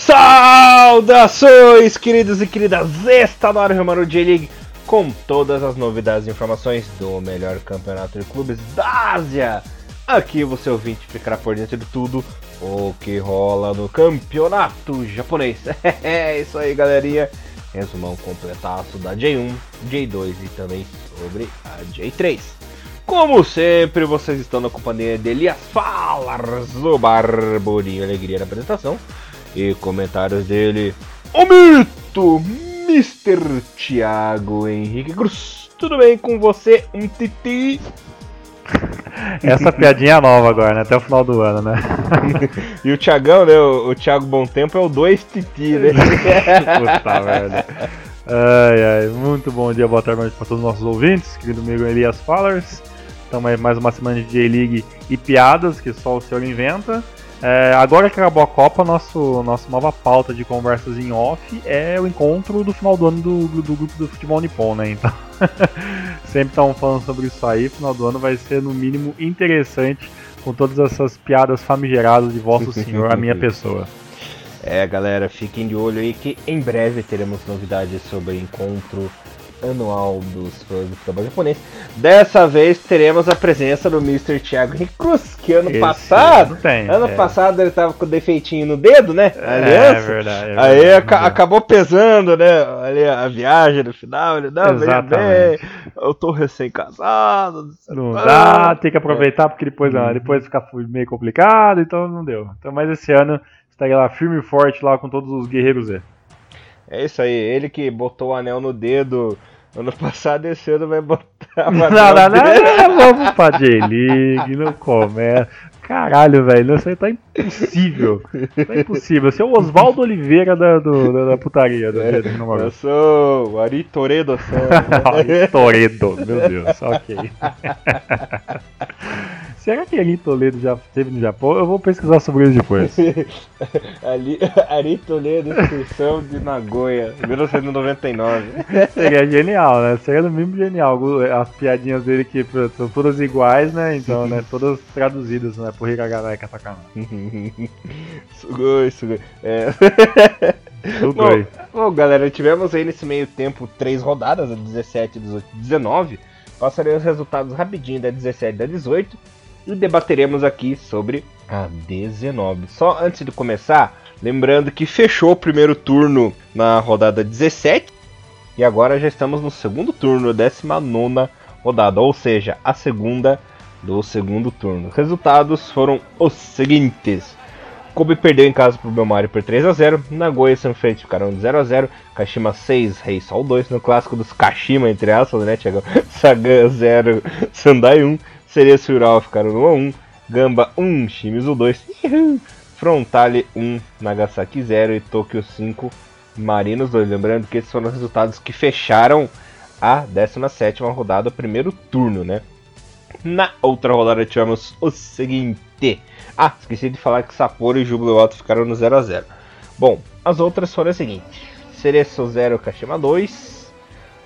Saudações, queridos e queridas! Está no ar o Maru J-League com todas as novidades e informações do melhor campeonato de clubes da Ásia. Aqui você ouvinte ficará por dentro de tudo o que rola no campeonato japonês. É isso aí, galerinha. Resumão completaço da J1, J2 e também sobre a J3. Como sempre, vocês estão na companhia de Elias Falas, o Barburinho Alegria na apresentação e comentários dele, o mito, Mr. Thiago Henrique Cruz. Tudo bem com você, um titi? Essa piadinha é nova agora, né? Até o final do ano, né? e o Thiagão, né? O, o Thiago Bom Tempo é o 2 Titi, né? Puta merda. Ai, ai, muito bom dia, boa tarde para todos os nossos ouvintes, querido amigo Elias Fallers. Estamos aí mais uma semana de J-League e piadas que só o senhor inventa. É, agora que acabou a Copa, nosso, nossa nova pauta de conversas em off é o encontro do final do ano do, do, do grupo do futebol nippon, né? Então, sempre estão falando sobre isso aí. Final do ano vai ser, no mínimo, interessante com todas essas piadas famigeradas de Vosso Senhor, a minha pessoa. É, galera, fiquem de olho aí que em breve teremos novidades sobre o encontro anual dos fãs do futebol japonês. Dessa vez teremos a presença do Mr. Thiago Henrique Cruz, que ano Esse passado. Tem, ano é. passado ele tava com defeitinho no dedo, né? A aliança. É, verdade. É Aí acabou pesando, né? Ali a viagem no final. Ele, não, bem, eu tô recém-casado. Não dá, tem que aproveitar, porque depois, não, depois fica meio complicado, então não deu. Então, mas esse ano estaria lá firme e forte lá com todos os guerreiros Z. É isso aí, ele que botou o anel no dedo ano passado, esse ano vai botar Não, não, não, não, vamos pra J-League, não começa. Caralho, velho, isso aí tá impossível. Tá impossível. Você é o Oswaldo Oliveira da, do, da, da putaria. Do, é, eu sou o Ari Toredo. Ari Toredo, meu Deus, ok. Será que Ari Toledo já esteve no Japão? Eu vou pesquisar sobre isso depois. Ali, Ari Toledo, excursão de Nagoya, 1999. Seria genial, né? Seria no mínimo genial. As piadinhas dele que são todas iguais, né? Então, né? Todas traduzidas, né? Por Hiragana e Katakana. sugoi, sugoi. É. Sugoi. Bom, bom, galera, tivemos aí nesse meio tempo três rodadas, 17, 18, 19. Passarei os resultados rapidinho da 17 e da 18 e debateremos aqui sobre a 19. Só antes de começar, lembrando que fechou o primeiro turno na rodada 17 e agora já estamos no segundo turno, 19 rodada, ou seja, a segunda do segundo turno. Resultados foram os seguintes. Kobe perdeu em casa para o Belmari por 3 a 0 Nagoya e Sanfrecce ficaram de 0 a 0 Kashima 6, Rei Sol 2. No clássico dos Kashima, entre aspas, né, Thiago? Sagan 0, Sandai 1. Ural ficaram no 1, Gamba 1, Shimizu 2, Frontale 1, Nagasaki 0 e Tokyo 5, Marinos 2. Lembrando que esses foram os resultados que fecharam a 17 rodada, primeiro turno, né? Na outra rodada tivemos o seguinte. Ah, esqueci de falar que Sapporo e Júbilo Alto ficaram no 0 a 0 Bom, as outras foram as seguintes. Cereço 0, Kashima 2,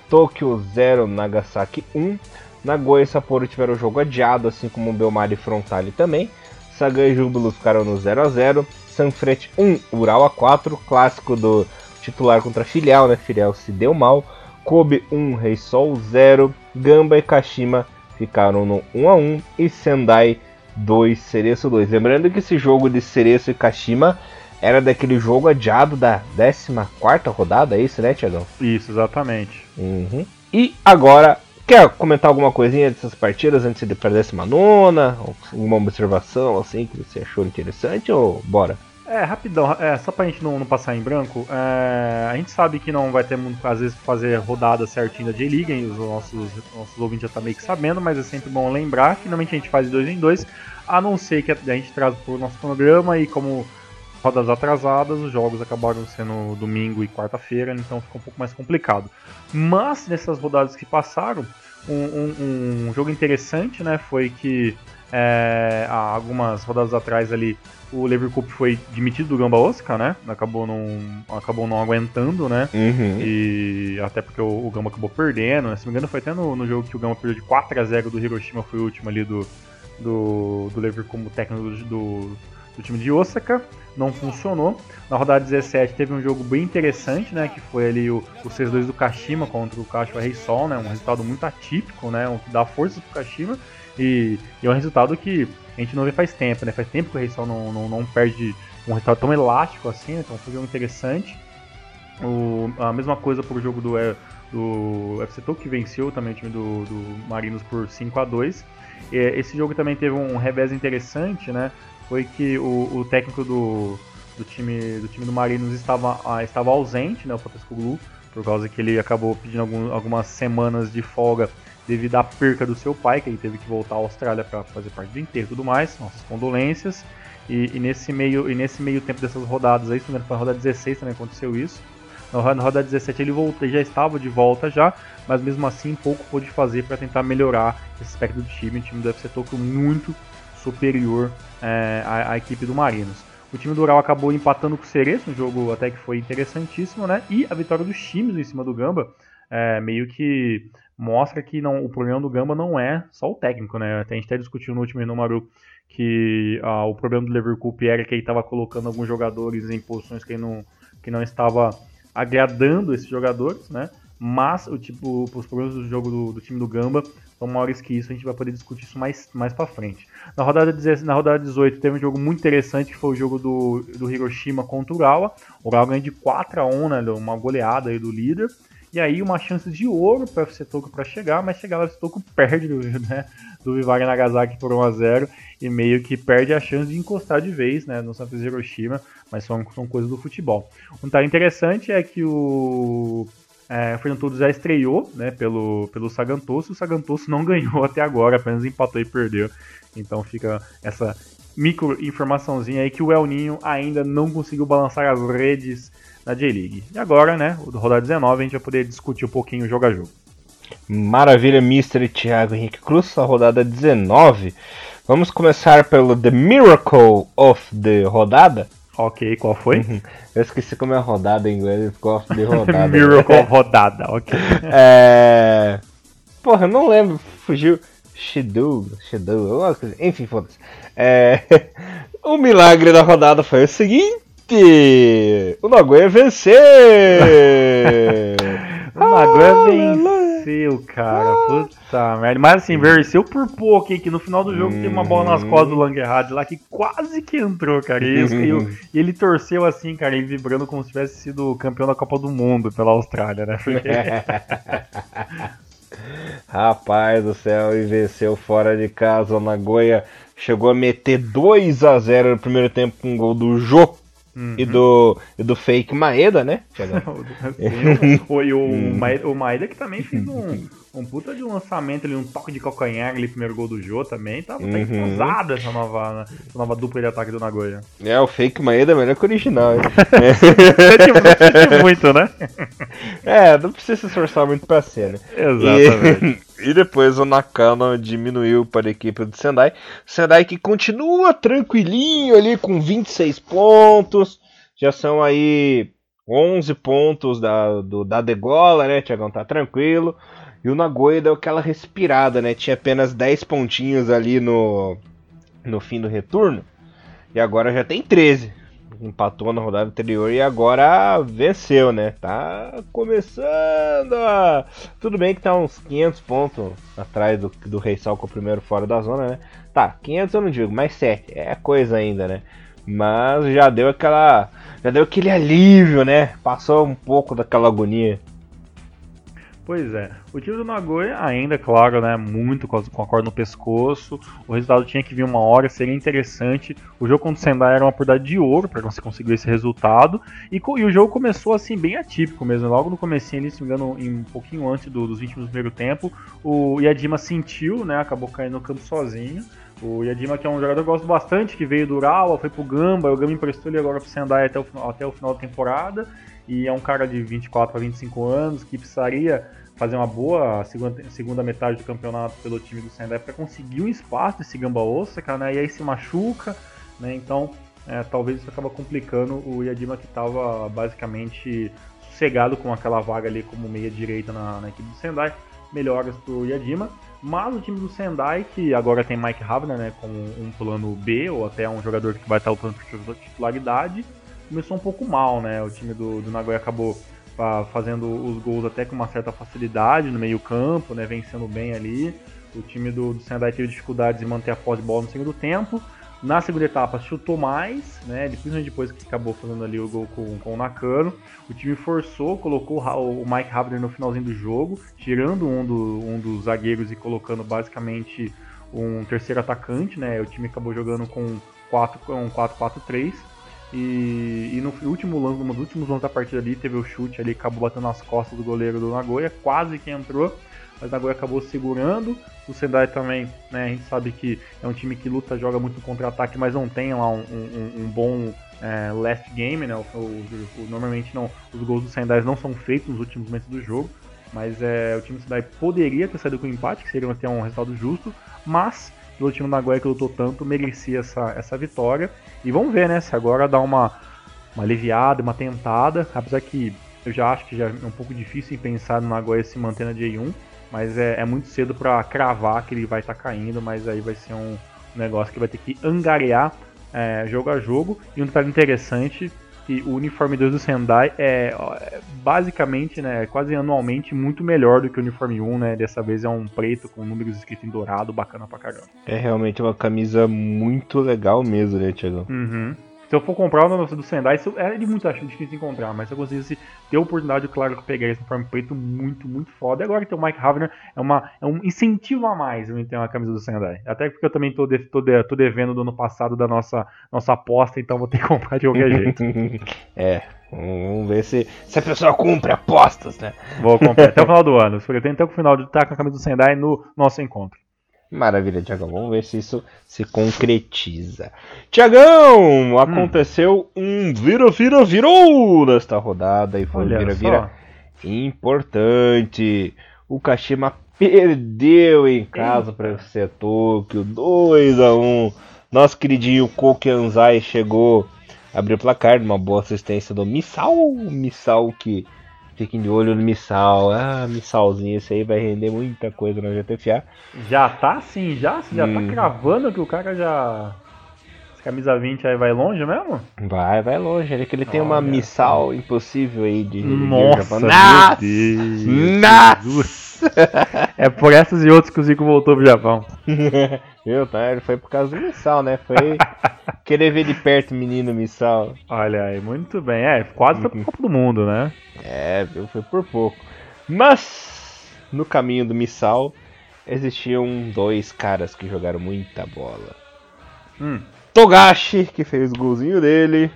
Tokyo 0, Nagasaki 1, Nagoya e Sapporo tiveram o jogo adiado, assim como o Belmar e Frontale também. Sagan e Júbilo ficaram no 0 a 0 Sanfrecce 1, Ural a 4, clássico do titular contra filial, né? Filial se deu mal. Kobe 1, Rei Sol 0, Gamba e Kashima ficaram no 1 a 1 e Sendai 2, Cereço 2. Lembrando que esse jogo de Cereço e Kashima era daquele jogo adiado da 14 rodada, é isso, né, Tiagão? Isso, exatamente. Uhum. E agora Quer comentar alguma coisinha dessas partidas antes de perder essa nona? Alguma observação assim que você achou interessante ou bora? É, rapidão, é, só pra gente não, não passar em branco, é, a gente sabe que não vai ter muito, às vezes, fazer rodada certinha da J-League, os nossos, nossos ouvintes já tá meio que sabendo, mas é sempre bom lembrar que normalmente a gente faz dois em dois, a não ser que a, a gente traz pro nosso programa e como rodas atrasadas, os jogos acabaram sendo domingo e quarta-feira, então ficou um pouco mais complicado. Mas nessas rodadas que passaram, um, um, um jogo interessante né, foi que é, há algumas rodadas atrás ali o Leverkusen foi demitido do Gamba Osaka, né? Acabou não, acabou não aguentando, né? Uhum. E até porque o, o, Gamba acabou perdendo, né? Se não me engano, foi até no, no jogo que o Gamba perdeu de 4 a 0 do Hiroshima, foi o último ali do, do, do Leverkusen, técnico do, do do time de Osaka, não funcionou. Na rodada 17 teve um jogo bem interessante, né, que foi ali o, o 6-2 do Kashima contra o Kashiwa Reysol, né, um resultado muito atípico, né, um que dá força pro Kashima, e, e é um resultado que a gente não vê faz tempo, né, faz tempo que o Reysol não, não, não perde um resultado tão elástico assim, né, então foi um jogo interessante. O, a mesma coisa pro jogo do, é, do FC Tokyo, que venceu também o time do, do Marinos por 5 a 2 Esse jogo também teve um revés interessante, né? Foi que o, o técnico do, do, time, do time do Marinos estava, estava ausente, né? O Popescu por causa que ele acabou pedindo algum, algumas semanas de folga devido à perca do seu pai, que ele teve que voltar à Austrália para fazer parte do enterro e tudo mais. Nossas condolências. E, e, nesse meio, e nesse meio tempo dessas rodadas aí, se não foi a rodada 16 também aconteceu isso. Na rodada 17 ele voltou, já estava de volta já, mas mesmo assim pouco pôde fazer para tentar melhorar esse aspecto do time. O time do FC Tokyo muito superior é, à, à, equipe do Marinos. O time do Ural acabou empatando com o Cereço, um jogo até que foi interessantíssimo, né? E a vitória dos times em cima do Gamba é, meio que mostra que não, o problema do Gamba não é só o técnico, né? Até a gente até discutiu no último número que ah, o problema do Leverkusen era que ele estava colocando alguns jogadores em posições que não, que não estava agradando esses jogadores, né? Mas o tipo, os problemas do jogo do, do, time do Gamba são maiores que isso, a gente vai poder discutir isso mais, mais pra frente. Na rodada, 10, na rodada 18 teve um jogo muito interessante, que foi o jogo do, do Hiroshima contra o Urawa. O Urawa ganhou de 4 a 1 né, uma goleada aí do líder. E aí uma chance de ouro para o FC Tokyo para chegar, mas chegar o FC Tokyo perde né, do Vivari Nagasaki por 1 a 0 e meio que perde a chance de encostar de vez né, no Santos Hiroshima, mas são, são coisas do futebol. Um detalhe interessante é que o é, o Fernando Todos já estreou né, pelo, pelo Sagantoso, o Sagantoso não ganhou até agora, apenas empatou e perdeu. Então fica essa micro informaçãozinha aí que o El Ninho ainda não conseguiu balançar as redes na J-League. E agora, né, rodada 19, a gente vai poder discutir um pouquinho jogo a jogo. Maravilha, Mr. Thiago Henrique Cruz, a rodada 19. Vamos começar pelo The Miracle of the Rodada. Ok, qual foi? Uhum. Eu esqueci como é a rodada em inglês, gosto de rodada. Miracle Rodada, ok. é... Porra, eu não lembro, fugiu. Shidu, Shidu, enfim, foda-se. É... o milagre da rodada foi o seguinte o Nagoya venceu! o Nagoya ah, venceu, cara. Ah. Puta merda. Mas assim, venceu por pouco, hein? Que no final do jogo hum. tem uma bola nas costas do Langerhard lá que quase que entrou, cara. E, e, e, ele torceu assim, cara, ele vibrando como se tivesse sido campeão da Copa do Mundo pela Austrália, né? Porque... Rapaz do céu, e venceu fora de casa. O Nagoya chegou a meter 2 a 0 no primeiro tempo com um gol do Jô Uhum. E, do, e do fake Maeda, né? Sim, o, o, Maeda, o Maeda que também fez um, um puta de um lançamento ali, um toque de calcanhar ali, primeiro gol do Jô também. Tava tá, uhum. tá essa nova, essa nova dupla de ataque do Nagoya. É, o fake Maeda é melhor que o original. é. muito, né? É, não precisa se esforçar muito pra ser, né? Exatamente. E, depois o Nakano diminuiu para a equipe do Sendai. Sendai que continua tranquilinho ali com 26 pontos. Já são aí 11 pontos da, do, da degola, né? Tiagão tá tranquilo. E o Nagoya deu aquela respirada, né? Tinha apenas 10 pontinhos ali no, no fim do retorno. E agora já tem 13. Empatou na rodada anterior e agora venceu, né? Tá começando a... Tudo bem que tá uns 500 pontos atrás do, do Rei Sal com o primeiro fora da zona, né? Tá, 500 eu não digo, mas 7. É coisa ainda, né? Mas já deu aquela... Já deu aquele alívio, né? Passou um pouco daquela agonia. Pois é. O time do Nagoya ainda, claro, né, muito com a corda no pescoço. O resultado tinha que vir uma hora, seria interessante. O jogo contra o Sendai era uma oportunidade de ouro para você conseguir esse resultado. E, e, o jogo começou assim bem atípico mesmo. Logo no comecinho ali, se não me engano, em, um pouquinho antes do, dos 20 minutos do primeiro tempo, o Yadima sentiu, né, acabou caindo no campo sozinho. O Yadima, que é um jogador que eu gosto bastante, que veio do Urawa, foi pro Gamba, o Gamba emprestou ele agora pro Sendai até o, até o final da temporada e é um cara de 24 a 25 anos que precisaria fazer uma boa segunda, segunda metade do campeonato pelo time do Sendai para conseguir um espaço desse Gamba Osaka, né? E aí se machuca, né? Então, é, talvez isso acaba complicando o Yadima que estava basicamente sossegado com aquela vaga ali como meia direita na, na equipe do Sendai. Melhoras pro Yadima. Mas o time do Sendai, que agora tem Mike Havner, né, como um plano B, ou até um jogador que vai estar lutando por titularidade, começou um pouco mal, né? O time do, do Nagoya acabou ah, fazendo os gols até com uma certa facilidade no meio campo, né, vencendo bem ali. O time do, do Sendai teve dificuldades em manter a posse de bola no segundo tempo. Na segunda etapa chutou mais, né? Principalmente depois que acabou fazendo ali o gol com, com o Nakano. O time forçou, colocou o Mike Havner no finalzinho do jogo, tirando um, do, um dos zagueiros e colocando basicamente um terceiro atacante, né? O time acabou jogando com 4-4-3. E, e, no último lance, dos últimos lances da partida ali, teve o chute ali, acabou batendo nas costas do goleiro do Nagoya, quase que entrou mas Nagoya acabou segurando. O Sendai também, né, a gente sabe que é um time que luta, joga muito contra-ataque, mas não tem lá um, um, um bom é, last game, né? O, o, o, normalmente não, os gols do Sendai não são feitos nos últimos momentos do jogo, mas é, o time do Sendai poderia ter saído com empate, que seria até um resultado justo, mas o time Nagoya que lutou tanto merecia essa, essa vitória. E vamos ver, né, se agora dá uma, uma aliviada, uma tentada, apesar que eu já acho que já é um pouco difícil pensar no Nagoya se manter na J1, mas é, é muito cedo para cravar que ele vai estar tá caindo, mas aí vai ser um negócio que vai ter que angariar é, jogo a jogo. E um detalhe interessante que o uniforme 2 do Sendai é, basicamente, né, quase anualmente muito melhor do que o uniforme 1, né? Dessa vez é um preto com números escritos em dourado, bacana pra caramba. É realmente uma camisa muito legal mesmo, né, Thiago? Uhum. Se eu for comprar o do Sendai, isso é de muito difícil encontrar, mas se eu conseguisse ter a oportunidade, claro que eu pegaria esse uniforme preto muito, muito foda. E agora que tem o Mike Havner, é, uma, é um incentivo a mais eu ter uma camisa do Sendai. Até porque eu também tô, de, tô, de, tô devendo do ano passado da nossa, nossa aposta, então vou ter que comprar de qualquer jeito. é, Vamos ver se, se a pessoa cumpre apostas, né? Vou comprar até o final do ano. Pretendo até o final de estar com a camisa do Sendai no nosso encontro. Maravilha, Tiagão. Vamos ver se isso se concretiza. Tiagão, aconteceu hum. um vira-vira virou nesta rodada e foi um vira-vira importante. O Kashima perdeu em casa para o FC Tokyo 2 a 1. Nosso queridinho Koki Anzai chegou, abriu o placar, uma boa assistência do Misal, Misal que Fiquem de olho no Missal. Ah, Missalzinho, esse aí vai render muita coisa no GTFA. Já tá sim, já? Você já tá hum. tá cravando que o cara já. Camisa 20 aí vai longe mesmo? Vai, vai longe. Ele que ele tem uma missal impossível aí de. Nossa, de Nossa! Nossa! é por essas e outras que o Zico voltou pro Japão. Viu? Tá? Ele foi por causa do missal, né? Foi querer ver de perto o menino missal. Olha aí, muito bem. É, quase foi pro uhum. Copa do Mundo, né? É, viu? Foi por pouco. Mas, no caminho do missal, existiam dois caras que jogaram muita bola. Hum. Togashi, que fez o golzinho dele,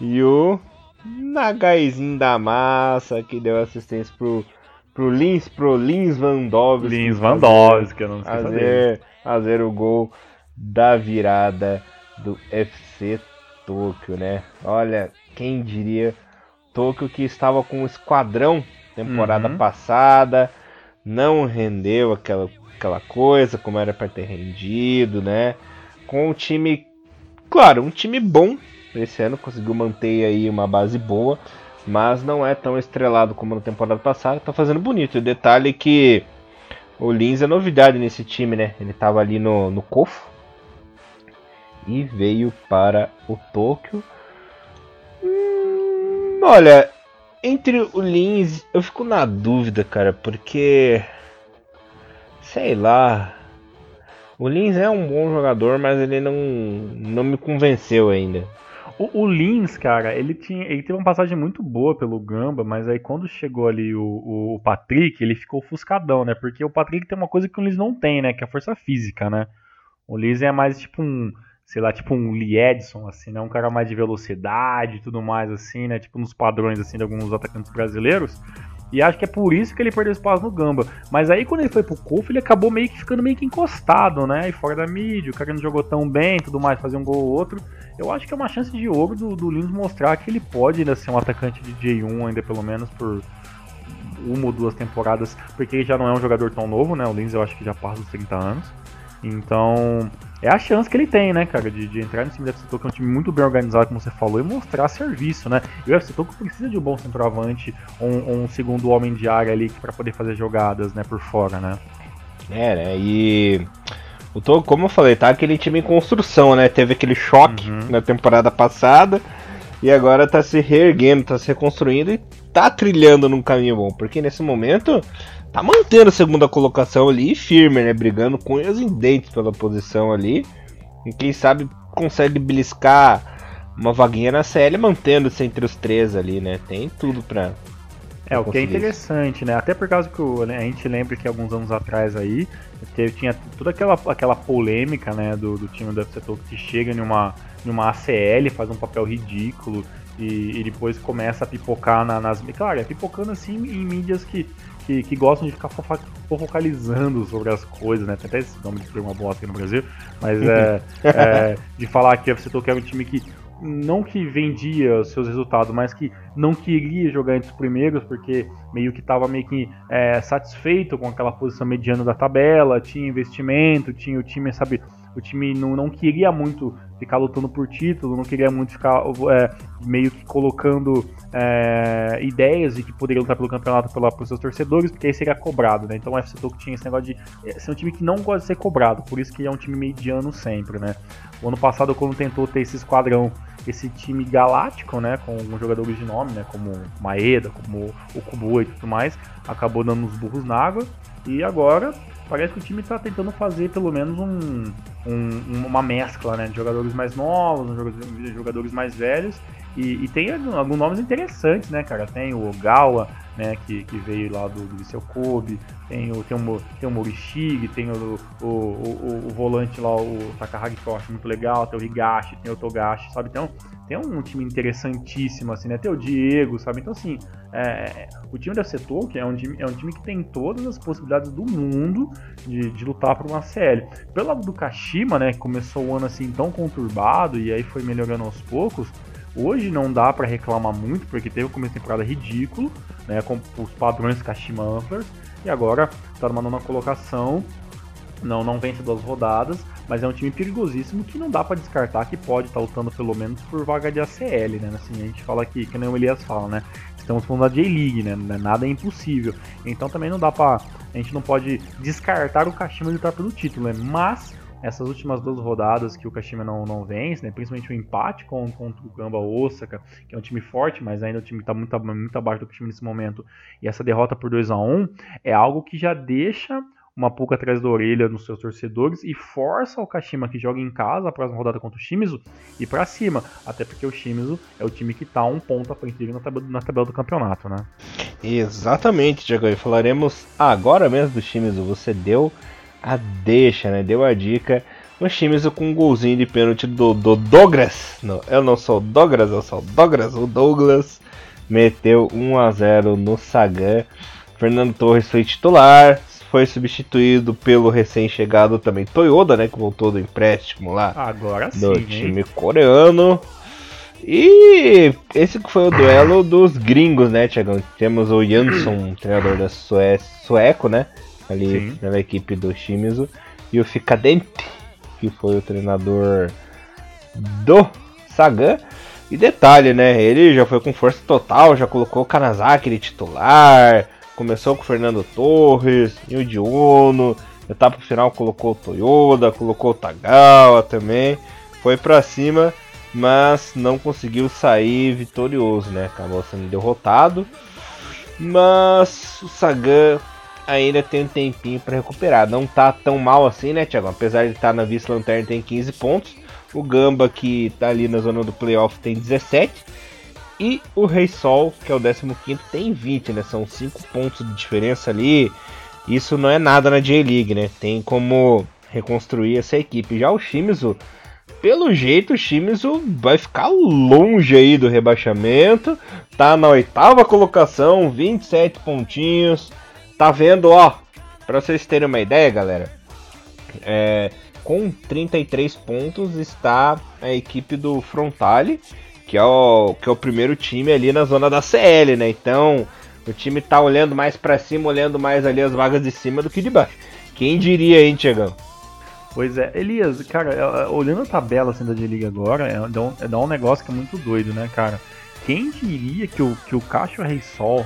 e o Nagaizinho da massa, que deu assistência pro, pro Lins, pro Lins Vandovski. Lins Vandovski, eu não sei fazer, fazer o gol da virada do FC Tóquio, né? Olha, quem diria Tóquio que estava com um esquadrão temporada uhum. passada, não rendeu aquela, aquela coisa como era para ter rendido, né? Com o time Claro, um time bom esse ano, conseguiu manter aí uma base boa, mas não é tão estrelado como na temporada passada, tá fazendo bonito. O detalhe é que o Lins é novidade nesse time, né? Ele tava ali no, no Kofo e veio para o Tóquio. Hum, olha, entre o Lins, eu fico na dúvida, cara, porque sei lá, o Lins é um bom jogador, mas ele não, não me convenceu ainda. O, o Lins, cara, ele tinha, ele teve uma passagem muito boa pelo Gamba, mas aí quando chegou ali o, o, Patrick, ele ficou ofuscadão, né? Porque o Patrick tem uma coisa que o Lins não tem, né? Que é a força física, né? O Lins é mais tipo um, sei lá, tipo um Lee Edson, assim, né? Um cara mais de velocidade e tudo mais, assim, né? Tipo nos padrões, assim, de alguns atacantes brasileiros. E acho que é por isso que ele perdeu espaço no Gamba. Mas aí quando ele foi pro Kofu, ele acabou meio que ficando meio que encostado, né? E fora da mídia, o cara não jogou tão bem, tudo mais, fazer um gol ou outro. Eu acho que é uma chance de ouro do, do Lins mostrar que ele pode ainda ser um atacante de J1, ainda pelo menos por uma ou duas temporadas, porque ele já não é um jogador tão novo, né? O Lins eu acho que já passa dos 30 anos. Então, é a chance que ele tem, né, cara, de, de entrar no time do FC Tokyo, que é um time muito bem organizado, como você falou, e mostrar serviço, né? E o FC Tokyo precisa de um bom centroavante, um, um segundo homem de área ali para poder fazer jogadas, né, por fora, né? É, né? E. Eu tô, como eu falei, tá aquele time em construção, né? Teve aquele choque uhum. na temporada passada e agora tá se reerguendo, tá se reconstruindo e tá trilhando num caminho bom. Porque nesse momento tá mantendo a segunda colocação ali firme, né? Brigando com os dentes pela posição ali. E quem sabe consegue beliscar uma vaguinha na série, mantendo-se entre os três ali, né? Tem tudo pra. É, o que é interessante, né? Até por causa que o, né, a gente lembra que alguns anos atrás aí teve, tinha toda aquela, aquela polêmica, né, do, do time do FC Tokyo que chega em uma, em uma ACL, faz um papel ridículo e, e depois começa a pipocar na, nas. Claro, é pipocando assim em mídias que que, que gostam de ficar focalizando sobre as coisas, né? Tem até esse nome de uma bosta aqui no Brasil, mas é, é de falar que a FC Tokyo é um time que não que vendia os seus resultados, mas que não queria jogar entre os primeiros, porque meio que estava meio que é, satisfeito com aquela posição mediana da tabela, tinha investimento, tinha o time, sabe, o time não, não queria muito ficar lutando por título, não queria muito ficar é, meio que colocando é, ideias de que poderia lutar pelo campeonato pela, pelos seus torcedores, porque aí seria cobrado, né? Então o FC Tokyo tinha esse negócio de é, ser um time que não gosta de ser cobrado, por isso que é um time mediano sempre, né? O ano passado, quando tentou ter esse esquadrão, esse time galáctico, né, com jogadores de nome, né, como Maeda, como o Kubo e tudo mais, acabou dando uns burros na água, e agora parece que o time está tentando fazer pelo menos um, um, uma mescla né, de jogadores mais novos, jogadores mais velhos. E, e tem alguns nomes interessantes, né, cara? Tem o Ogawa, né, que, que veio lá do, do Liceu Kobe, tem o, tem o, tem o Morishige, tem o, o, o, o, volante lá, o Takahagi, que eu acho muito legal, tem o Higashi, tem o Togashi, sabe? Então, tem um time interessantíssimo, assim, né? Tem o Diego, sabe? Então, assim, é, o time da Setou, que é um time, é um time que tem todas as possibilidades do mundo de, de lutar por uma CL. Pelo lado do Kashima, né, que começou o ano assim tão conturbado e aí foi melhorando aos poucos, Hoje não dá para reclamar muito, porque teve um começo de temporada ridículo, né, com os padrões Kashima Antlers, e agora está numa nona colocação, não, não vence duas rodadas, mas é um time perigosíssimo que não dá para descartar que pode estar tá lutando pelo menos por vaga de ACL, né? Assim, a gente fala aqui, que nem o Elias fala, né? Estamos falando da J-League, né? Nada é impossível. Então também não dá para A gente não pode descartar o Kashima de lutar pelo título, né? Mas essas últimas duas rodadas que o Kashima não, não vence, né? principalmente o empate com, contra o Gamba Osaka, que é um time forte, mas ainda o time está muito, muito abaixo do Kashima nesse momento, e essa derrota por 2 a 1 é algo que já deixa uma pulga atrás da orelha nos seus torcedores e força o Kashima que joga em casa a próxima rodada contra o Shimizu e para cima, até porque o Shimizu é o time que está um ponto à frente dele na tabela, na tabela do campeonato, né? Exatamente, Diego. E falaremos agora mesmo do Shimizu. Você deu a deixa, né? Deu a dica. O Shimizu com um golzinho de pênalti do, do Douglas. Não, eu não sou Douglas, eu sou Douglas. O Douglas meteu 1 a 0 no Sagan. Fernando Torres foi titular foi substituído pelo recém-chegado também Toyoda, né? Que voltou do empréstimo lá. Agora sim. Do time hein? coreano. E esse foi o duelo dos gringos, né, Tiagão? Temos o Jansson, treinador da Suécia, sueco, né? Ali sim. pela equipe do Shimizu. E o Ficadente, que foi o treinador do Sagan. E detalhe, né? Ele já foi com força total, já colocou o Kanazaki de titular, Começou com o Fernando Torres, Yuji Ono, etapa final colocou o Toyoda, colocou o Tagawa também. Foi para cima, mas não conseguiu sair vitorioso, né? Acabou sendo derrotado. Mas o Sagan ainda tem um tempinho para recuperar. Não tá tão mal assim, né, Thiago? Apesar de estar tá na vice-lanterna, tem 15 pontos. O Gamba, que tá ali na zona do playoff, tem 17. E o Rei Sol, que é o 15, tem 20, né? São 5 pontos de diferença ali. Isso não é nada na J-League, né? Tem como reconstruir essa equipe. Já o Shimizu, pelo jeito, o Shimizu vai ficar longe aí do rebaixamento. Tá na oitava colocação, 27 pontinhos. Tá vendo, ó? Pra vocês terem uma ideia, galera. É, com 33 pontos está a equipe do Frontale que é o, que é o primeiro time ali na zona da CL, né? Então, o time tá olhando mais para cima, olhando mais ali as vagas de cima do que de baixo. Quem diria, hein, Tiagão? Pois é, Elias, cara, é, é, olhando a tabela assim, da G-League agora, é, dá, um, é dá um negócio que é muito doido, né, cara? Quem diria que o, que o Cacho Rei Sol,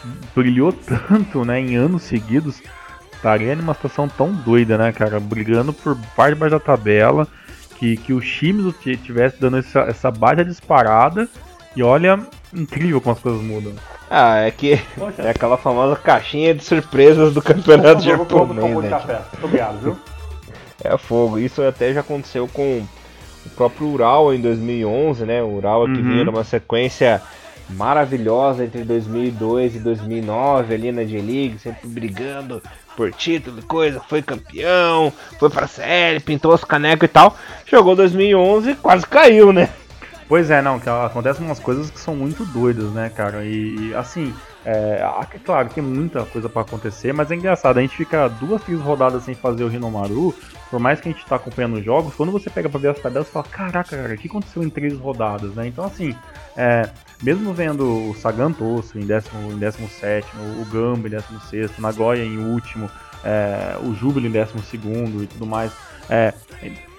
que brilhou tanto, né, em anos seguidos, estaria numa situação tão doida, né, cara? Brigando por parte baixo da tabela, que, que os times tivessem dando essa, essa baixa disparada. E olha, incrível como as coisas mudam. Ah, é que Poxa. é aquela famosa caixinha de surpresas do campeonato japonês, né? Café. Obrigado, viu? É fogo. Isso até já aconteceu com o próprio Ural em 2011, né? O Ural uhum. que vinha numa sequência maravilhosa entre 2002 e 2009 ali na J-League, sempre brigando por título e coisa, foi campeão, foi pra série, pintou os canecos e tal. Jogou 2011 quase caiu, né? Pois é, não, que acontecem umas coisas que são muito doidas, né, cara? E, e assim, é, claro, tem muita coisa para acontecer, mas é engraçado, a gente fica duas, três rodadas sem fazer o Rinomaru, por mais que a gente tá acompanhando os jogos, quando você pega pra ver as tabelas, você fala, caraca, cara, o que aconteceu em três rodadas, né? Então, assim, é, mesmo vendo o Sagan Tosso em, décimo, em 17, o Gamba em 16, o Nagoya em último, é, o Júbilo em 12 e tudo mais, é,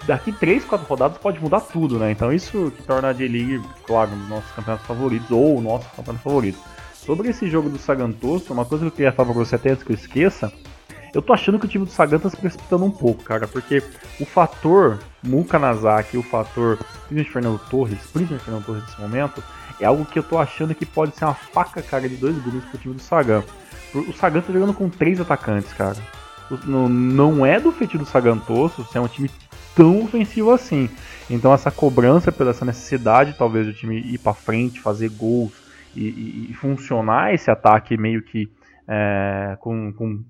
daqui 3, 4 rodadas pode mudar tudo, né? Então isso que torna a J-League, claro, um dos nossos campeonatos favoritos, ou o nosso campeonato favorito. Sobre esse jogo do Sagantoso, uma coisa que eu queria falar pra você até antes que eu esqueça, eu tô achando que o time do Sagan tá se precipitando um pouco, cara, porque o fator Muka Nazaki o fator principalmente Fernando Torres, principalmente Fernando Torres nesse momento, é algo que eu tô achando que pode ser uma faca, cara, de dois grupos pro time do Sagan. O Sagan tá jogando com três atacantes, cara. Não é do feitiço do Sagantoso ser é um time tão ofensivo assim. Então essa cobrança pela essa necessidade talvez do time ir para frente, fazer gols e, e, e, funcionar esse ataque meio que é, com, com,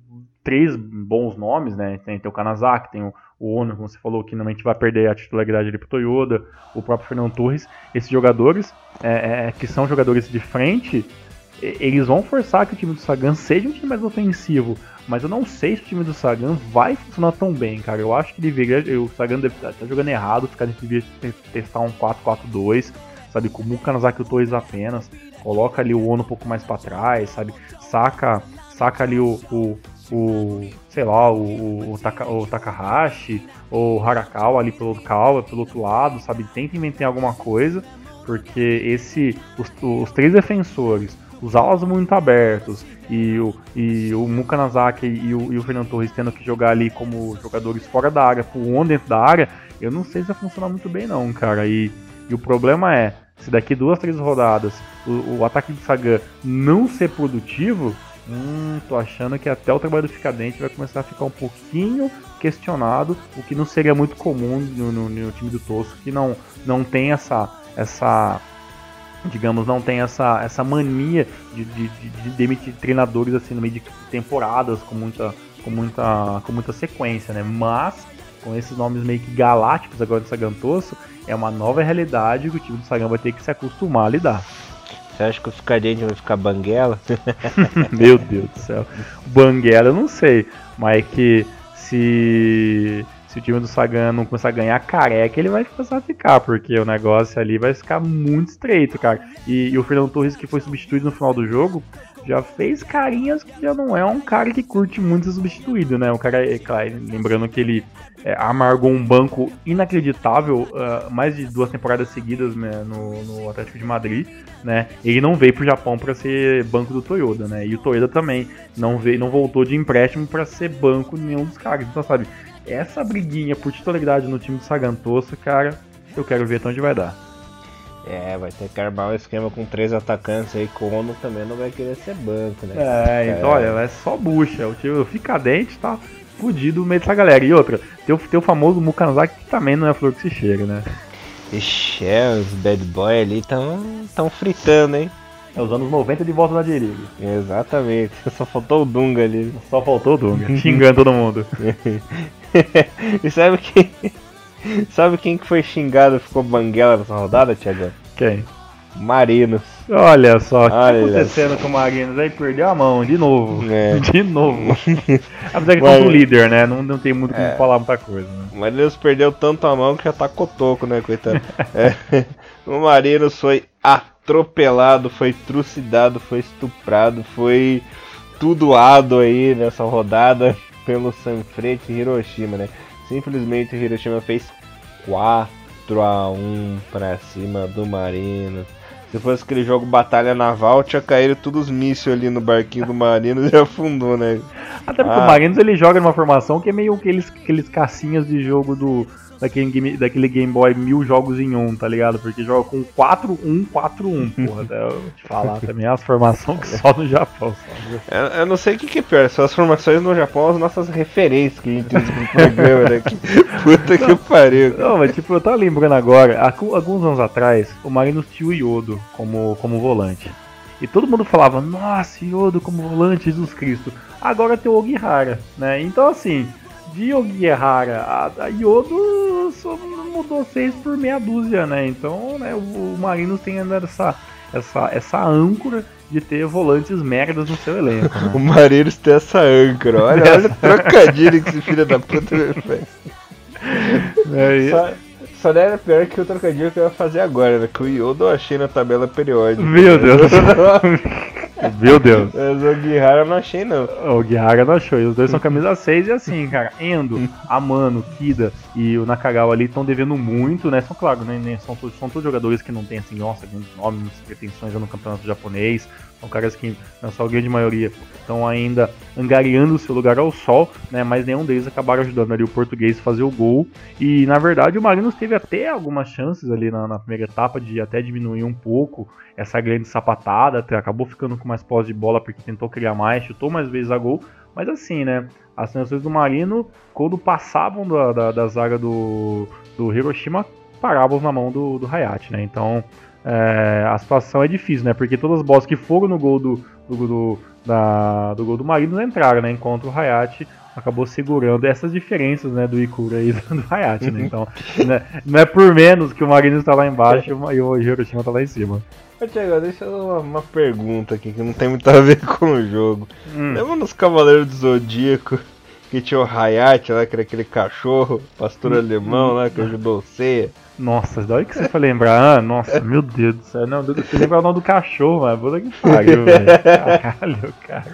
três bons nomes, né? Tem, tem o Kanazaki, tem o, o Ono, como você falou, que normalmente vai perder a titularidade ali pro Toyoda, o próprio Fernando Torres. Esses jogadores, é, é, que são jogadores de frente, eles vão forçar que o time do Sagan seja um time mais ofensivo. Mas eu não sei se o time do Sagan vai funcionar tão bem, cara. Eu acho que deveria. O Sagan deve estar tá jogando errado, ficar devia testar um 4-4-2, sabe? Com o Mukanazaki o Torres apenas. Coloca ali o Ono um pouco mais para trás, sabe? Saca, saca ali o, o, o sei lá, o, o, o, Taka, o Takahashi ou o Harakawa ali pelo Kawa, pelo outro lado, sabe? Tenta inventar alguma coisa, porque esse os, os três defensores os alas muito abertos e o, e o Mukanazaki e o, e o Fernando Torres tendo que jogar ali como jogadores fora da área, por um dentro da área, eu não sei se vai funcionar muito bem não, cara. E, e o problema é, se daqui duas, três rodadas o, o ataque de Sagan não ser produtivo, hum, tô achando que até o trabalho do Ficadente vai começar a ficar um pouquinho questionado, o que não seria muito comum no, no, no time do Tosco, que não, não tem essa, essa digamos, não tem essa, essa mania de, de, de, demitir treinadores assim no meio de temporadas com muita, com muita, com muita sequência, né? Mas com esses nomes meio que galácticos agora do Sagantoso, é uma nova realidade que o time do Sagan vai ter que se acostumar a lidar. Você acha que o Ficadente vai ficar banguela? Meu Deus do céu. Banguela eu não sei, mas é que se se o time do Sagan não começar a ganhar careca, ele vai começar a ficar, porque o negócio ali vai ficar muito estreito, cara. E, e o Fernando Torres, que foi substituído no final do jogo, já fez carinhas que já não é um cara que curte muito ser substituído, né? O cara, é, claro, lembrando que ele é, amargou um banco inacreditável, uh, mais de duas temporadas seguidas né, no, no, Atlético de Madrid, né? Ele não veio pro Japão para ser banco do Toyota, né? E o Toyota também não veio, não voltou de empréstimo para ser banco de nenhum dos caras. Então, sabe, essa briguinha por titularidade no time do Sagantoso, cara, eu quero ver até onde vai dar. É, vai ter que armar um esquema com três atacantes aí, Kono também não vai querer ser banco, né? É, então é. olha, é só bucha. O time fica dente, tá fudido no meio dessa galera. E outra, tem o, tem o famoso Mukanzaki que também não é flor que se chega, né? Ixi, é, os bad boy ali estão tão fritando, hein? É os anos 90 de volta da J-League. Exatamente, só faltou o Dunga ali. Só faltou o Dunga, xingando todo mundo. e sabe quem. Sabe quem que foi xingado e ficou banguela nessa rodada, Thiago? Quem? Marinos. Olha só, o que tá acontecendo com o Marinos? Aí perdeu a mão de novo. É. De novo. Apesar que Mas... o líder, né? Não, não tem muito como é. falar muita coisa. Né? O Marinos perdeu tanto a mão que já tá cotoco, né, coitado? é. O Marinos foi atropelado, foi trucidado, foi estuprado, foi tudoado aí nessa rodada pelo Sanfrecce Hiroshima, né? Simplesmente o Hiroshima fez 4 a 1 para cima do Marino. Se fosse aquele jogo Batalha Naval, tinha caído todos os mísseis ali no barquinho do Marino e afundou, né? Até porque ah. o Marinos ele joga numa formação que é meio aqueles, aqueles cacinhas de jogo do daquele game, daquele Game Boy mil jogos em um, tá ligado? Porque joga com 4-1, 4-1, porra. Até eu te falar também as formações que só no Japão. Só. Eu, eu, não sei o que, que é pior, são as formações no Japão, as nossas referências que a gente usa pro programa daqui. Puta que pariu. Não, mas tipo, eu tava lembrando agora, alguns anos atrás, o Marinos tinha o Yodo como, como volante. E todo mundo falava, nossa, Yodo como volante, Jesus Cristo. Agora tem o Ogihara, né? Então assim, de Ogihara a, a Yodo só mudou seis por meia dúzia, né? Então, né, o, o Marinos tem ainda essa, essa, essa âncora de ter volantes merdas no seu elenco. Né? o Marinos tem essa âncora, olha, olha o trocadilho que esse filho da puta me fez. É, só, só não era pior que o trocadilho que eu ia fazer agora, né? Que o Yodo eu achei na tabela periódica. Meu Deus! Meu Deus. Mas o Guihara eu não achei, não. O Guihara não achou. E os dois são camisa 6 e assim, cara, Endo, Amano, Kida e o Nakagawa ali estão devendo muito, né? São, claro, né? São, são todos jogadores que não tem, assim, nossa, grandes nomes, pretensões no campeonato japonês. São caras que, na sua grande maioria, estão ainda angariando o seu lugar ao sol, né? Mas nenhum deles acabaram ajudando ali o português a fazer o gol. E na verdade o Marinos teve até algumas chances ali na, na primeira etapa de até diminuir um pouco essa grande sapatada, acabou ficando com mais posse de bola porque tentou criar mais, chutou mais vezes a gol. Mas assim, né? As transições do Marino, quando passavam da, da, da zaga do, do Hiroshima, paravam na mão do, do Hayate, né? Então é, a situação é difícil, né? Porque todas as bolas que foram no gol do, do, do, da, do gol do Marinos entraram, né? Enquanto o Hayate acabou segurando essas diferenças, né? Do Ikura e do Hayate, né? Então, né, não é por menos que o Marinos está lá embaixo e o Hiroshima está lá em cima. Tiago, deixa eu uma, uma, pergunta aqui que não tem muito a ver com o jogo. Hum. Lembra nos Cavaleiros do Zodíaco que tinha o Hayate lá, que era aquele cachorro, pastor hum. alemão lá, que ajudou o Ceia? Nossa, da hora que você foi lembrar, ah, nossa, meu Deus do céu. Não, você lembra o nome do cachorro, mas puta que pariu, velho. Caralho, cara.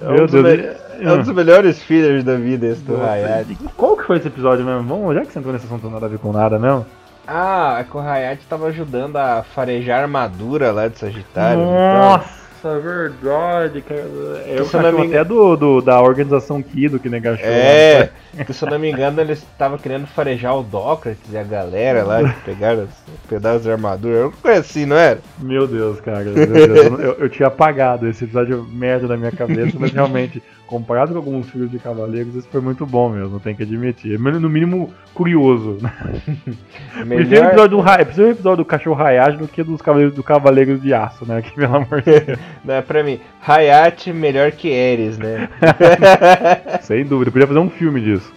É um, meu Deus. Me... é um dos melhores fillers da vida esse do Hayate. Qual que foi esse episódio mesmo? Vamos, já que você entrou nesse assunto nada a ver com nada mesmo. Ah, é que o Hayate tava ajudando a farejar a armadura lá de Sagitário. Nossa! Então... Nossa, verdade, cara. Eu se não me... até do, do, da organização Kido que negachou. É, né? que se eu não me engano eles estavam querendo farejar o Dócrates e a galera lá, que pegaram os pedaços de armadura. Eu conheci, não era? Meu Deus, cara. Meu Deus, eu, eu, tinha apagado esse episódio merda na minha cabeça, mas realmente comparado com alguns filmes de Cavaleiros, esse foi muito bom mesmo, tem que admitir. No mínimo, curioso. Melhor... Prefiro o episódio do, prefiro o episódio do Cachorro Hayashi do que dos Cavaleiros, do Cavaleiros de Aço, né? Que, pelo amor de Deus. Não, é pra mim, Hayate melhor que Eres, né? Sem dúvida, podia fazer um filme disso.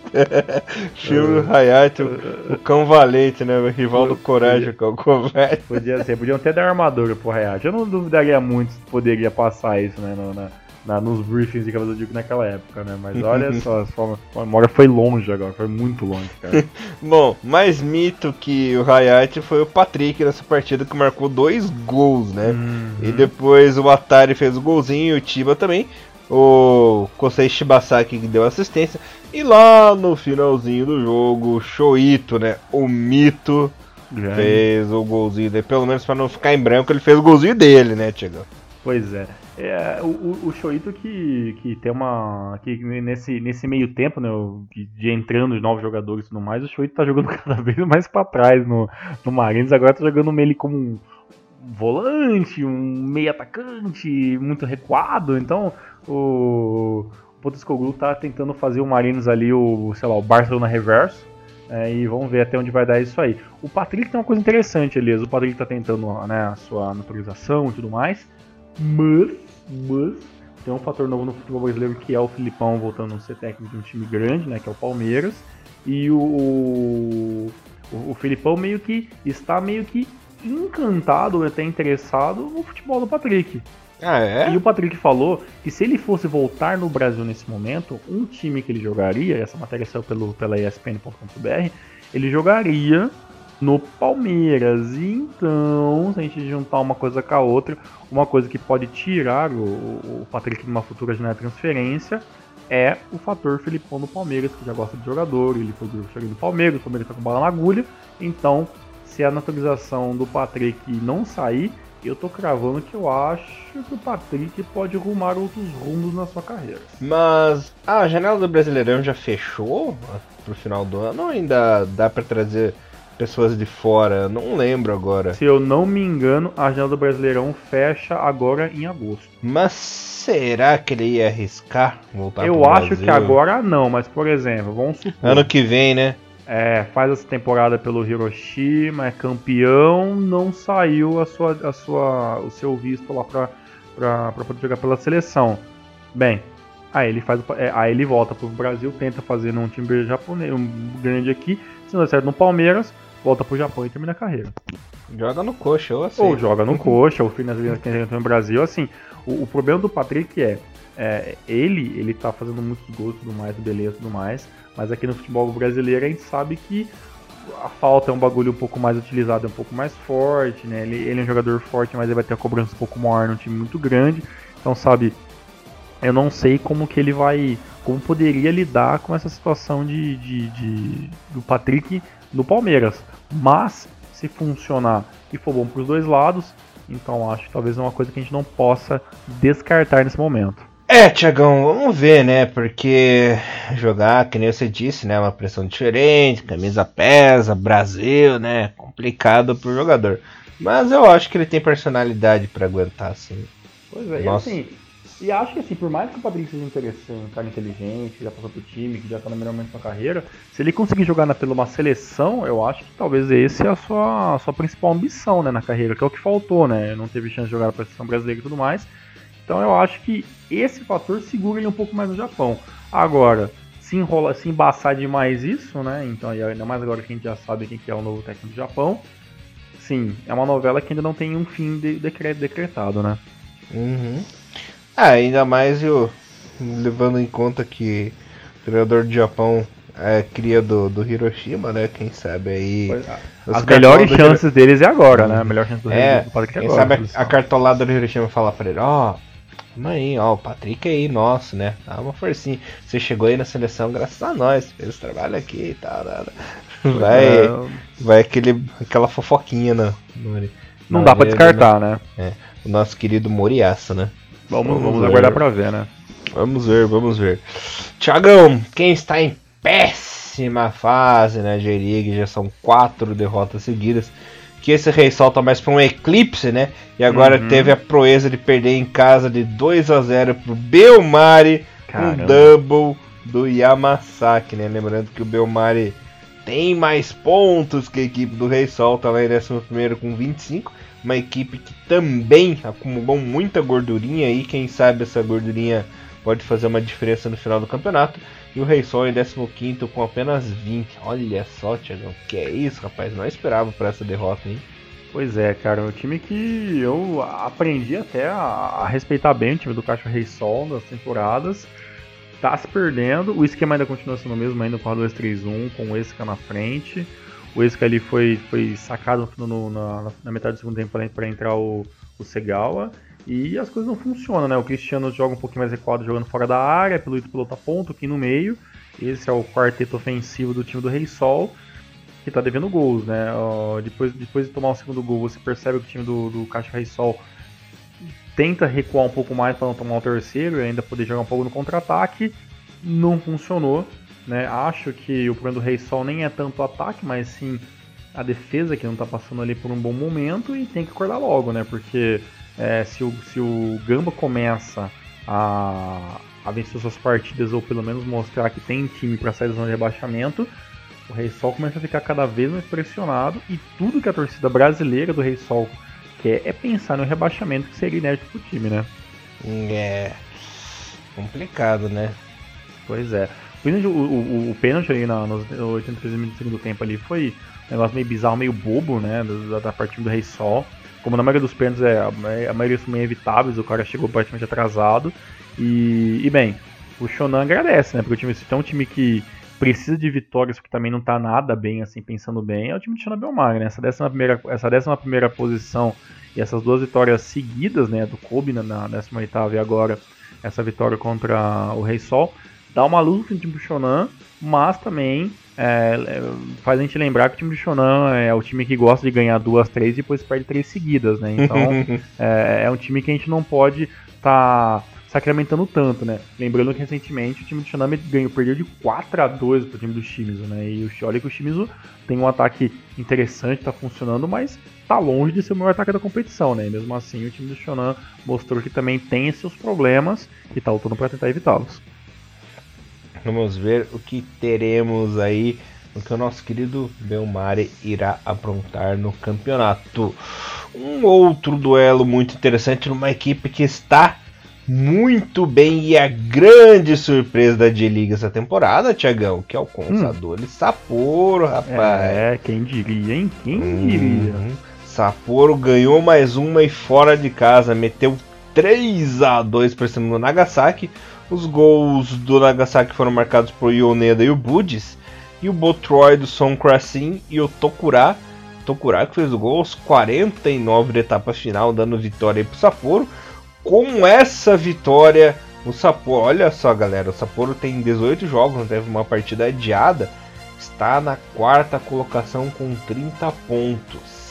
filme do Hayate, o, o, cão valente, né? O rival do Coragem, que é o covarde. Podia ser, podiam até dar armadura pro Hayate. Eu não duvidaria muito se poderia passar isso, né? No, na na, nos briefings de Cavaleiro Digo naquela época, né? Mas olha só, a memória foi longe agora, foi muito longe, cara. Bom, mais mito que o Hayate foi o Patrick nessa partida que marcou dois gols, né? Uhum. E depois o Atari fez o golzinho e o Tiba também. O Kosei Shibasaki que deu assistência. E lá no finalzinho do jogo, o Shoito, né? O mito fez o golzinho dele. Pelo menos para não ficar em branco, ele fez o golzinho dele, né, Tiagão? Pois é. É, o, o Shoito que, que tem uma. que nesse, nesse meio tempo, né? De, entrando os novos jogadores e tudo mais, o Shoito tá jogando cada vez mais pra trás no, no Marines. Agora tá jogando ele como um volante, um meio atacante, muito recuado. Então o, Potascoglu tá tentando fazer o Marines ali, o, sei lá, o Barcelona reverso. É, e vamos ver até onde vai dar isso aí. O Patrick tem uma coisa interessante, Elias. O Patrick tá tentando né, a sua naturalização e tudo mais. Mas, mas tem um fator novo no futebol brasileiro que é o Filipão voltando a ser técnico de um time grande, né, que é o Palmeiras. E o, o, o Filipão meio que está meio que encantado, até interessado no futebol do Patrick. Ah, é? E o Patrick falou que se ele fosse voltar no Brasil nesse momento, um time que ele jogaria, essa matéria saiu pelo, pela ESPN.com.br, ele jogaria no Palmeiras. E então, se a gente juntar uma coisa com a outra, uma coisa que pode tirar o, o Patrick numa futura janela de transferência é o fator Filipão no Palmeiras, que já gosta de jogador, ele foi chegando no Palmeiras, o Palmeiras tá com bala na agulha. Então, se a naturalização do Patrick não sair, eu tô cravando que eu acho que o Patrick pode rumar outros rumos na sua carreira. Mas a janela do Brasileirão já fechou pro final do ano ou ainda dá para trazer pessoas de fora? Não lembro agora. Se eu não me engano, a janela do Brasileirão fecha agora em agosto. Mas será que ele ia arriscar voltar Eu acho Brasil? que agora não, mas por exemplo, vamos supor. Ano que vem, né? É, faz essa temporada pelo Hiroshima, é campeão, não saiu a sua, a sua, o seu visto lá pra, pra, pra poder jogar pela seleção. Bem, aí ele faz, é, aí ele volta pro Brasil, tenta fazer num time japonês, um grande aqui, se não der certo no Palmeiras, volta pro Japão e termina a carreira. Joga no coxa, ou assim. Ou joga no coxa, ou finaliza quem entrou no Brasil, assim. O, o, problema do Patrick é, é, ele, ele tá fazendo muitos gols e tudo mais, beleza e tudo mais, mas aqui no futebol brasileiro a gente sabe que a falta é um bagulho um pouco mais utilizado, é um pouco mais forte, né? Ele, ele é um jogador forte, mas ele vai ter a cobrança um pouco maior num time muito grande. Então, sabe, eu não sei como que ele vai. Como poderia lidar com essa situação de, de, de do Patrick no Palmeiras. Mas, se funcionar e for bom para os dois lados, então acho que talvez é uma coisa que a gente não possa descartar nesse momento. É, Tiagão, vamos ver, né? Porque jogar, que nem você disse, né? Uma pressão diferente, camisa pesa, Brasil, né? Complicado pro jogador. Mas eu acho que ele tem personalidade para aguentar, assim. Pois é, Nossa. assim, e acho que assim, por mais que o Patrick seja interessante, um cara inteligente, já passou pro time, que já tá no melhor momento da carreira, se ele conseguir jogar na, pela uma seleção, eu acho que talvez esse é a sua, a sua principal ambição, né, na carreira, que é o que faltou, né? Não teve chance de jogar pra seleção brasileira e tudo mais. Então eu acho que esse fator segura ele um pouco mais no Japão. Agora, se enrola, se embaçar demais isso, né? Então, ainda mais agora que a gente já sabe quem que é o novo técnico do Japão. Sim, é uma novela que ainda não tem um fim de, decre, decretado, né? Uhum. Ah, ainda mais eu levando em conta que o treinador do Japão é cria do, do Hiroshima, né? Quem sabe aí. Pois, as melhores chances do... deles é agora, né? A melhor chance do é, do é quem agora. Sabe a, a cartolada do Hiroshima fala pra ele, ó, oh, Mãe, ó, o Patrick aí, nosso, né? Dá uma forcinha. Você chegou aí na seleção graças a nós, fez trabalho aqui e tal. Vai, vai aquele, aquela fofoquinha na, no, Não dá pra descartar, né? É, o nosso querido Moriaça, né? Vamos, vamos, vamos aguardar pra ver, né? Vamos ver, vamos ver. Tiagão, quem está em péssima fase na J-League, já são quatro derrotas seguidas que esse rei solta mais para um eclipse, né? E agora uhum. teve a proeza de perder em casa de 2 a 0 pro Belmari, Caramba. um double do Yamasaki, né? Lembrando que o Belmari tem mais pontos que a equipe do Rei Sol, tá lá em 11 com 25. Uma equipe que também acumulou muita gordurinha aí, quem sabe essa gordurinha pode fazer uma diferença no final do campeonato. E o Rei Sol em 15 com apenas 20. Olha só, Thiago, que é isso, rapaz? Não esperava por essa derrota, hein? Pois é, cara, um time que eu aprendi até a, a respeitar bem o time do Caixa Rei Sol nas temporadas. Tá se perdendo, o esquema ainda continua sendo o mesmo, ainda com a 2-3-1, com o Esca na frente. O Esca ali foi, foi sacado no, no, na, na, metade do segundo tempo para entrar o, o Segawa. E as coisas não funcionam, né? O Cristiano joga um pouquinho mais recuado, jogando fora da área, pelo piloto a ponto, aqui no meio. Esse é o quarteto ofensivo do time do Rei Sol, que tá devendo gols, né? Depois, depois de tomar o segundo gol, você percebe que o time do, do Caixa Rei Sol tenta recuar um pouco mais para não tomar o terceiro e ainda poder jogar um pouco no contra-ataque. Não funcionou, né? Acho que o problema do Rei Sol nem é tanto o ataque, mas sim a defesa que não tá passando ali por um bom momento e tem que acordar logo, né? Porque é, se, o, se o Gamba começa a, a vencer suas partidas ou pelo menos mostrar que tem time para sair da zona de rebaixamento, o Rei Sol começa a ficar cada vez mais pressionado e tudo que a torcida brasileira do Rei Sol quer é pensar no rebaixamento que seria inédito pro time, né? É complicado, né? Pois é. O, o, o pênalti ali na, nos 83 minutos do segundo tempo ali foi um negócio meio bizarro, meio bobo, né? Da, da partida do Rei Sol como na maioria dos pênaltis é, a maioria são meio evitáveis, o cara chegou praticamente atrasado. E, e bem, o Shonan agradece, né? Porque o time, se tem um time que precisa de vitórias, porque também não tá nada bem, assim, pensando bem, é o time de Shonan Belmar, né? Essa décima primeira, essa décima primeira posição e essas duas vitórias seguidas, né? Do Kobe na, na 18 e agora essa vitória contra o Rei Sol, dá uma luz no time do Shonan, mas também é, é, faz a gente lembrar que o time do Shonan é o time que gosta de ganhar duas, três e depois perde três seguidas, né? Então é, é, um time que a gente não pode estar tá sacramentando tanto, né? Lembrando que recentemente o time do Shonan ganhou, perdeu de 4 a 2 pro time do Shimizu, né? E olha que o Shimizu tem um ataque interessante, tá funcionando, mas tá longe de ser o maior ataque da competição, né? E mesmo assim o time do Shonan mostrou que também tem seus problemas e tá lutando para tentar evitá-los. Vamos ver o que teremos aí, o que o nosso querido Belmare irá aprontar no campeonato. Um outro duelo muito interessante numa equipe que está muito bem e a grande surpresa da J-League essa temporada, Tiagão, que é o Consador hum. Sapporo, rapaz. É, quem diria, hein? Quem hum, diria? Sapporo ganhou mais uma e fora de casa, meteu 3 a 2 para cima do Nagasaki. Os gols do Nagasaki foram marcados por Yoneda e o Budis. E o Botroy do Son Krasin e o Tokura. Tokura que fez o gol aos 49 da etapa final, dando vitória para o Sapporo. Com essa vitória, o Sapporo, olha só galera, o Sapporo tem 18 jogos, não teve uma partida adiada, está na quarta colocação com 30 pontos.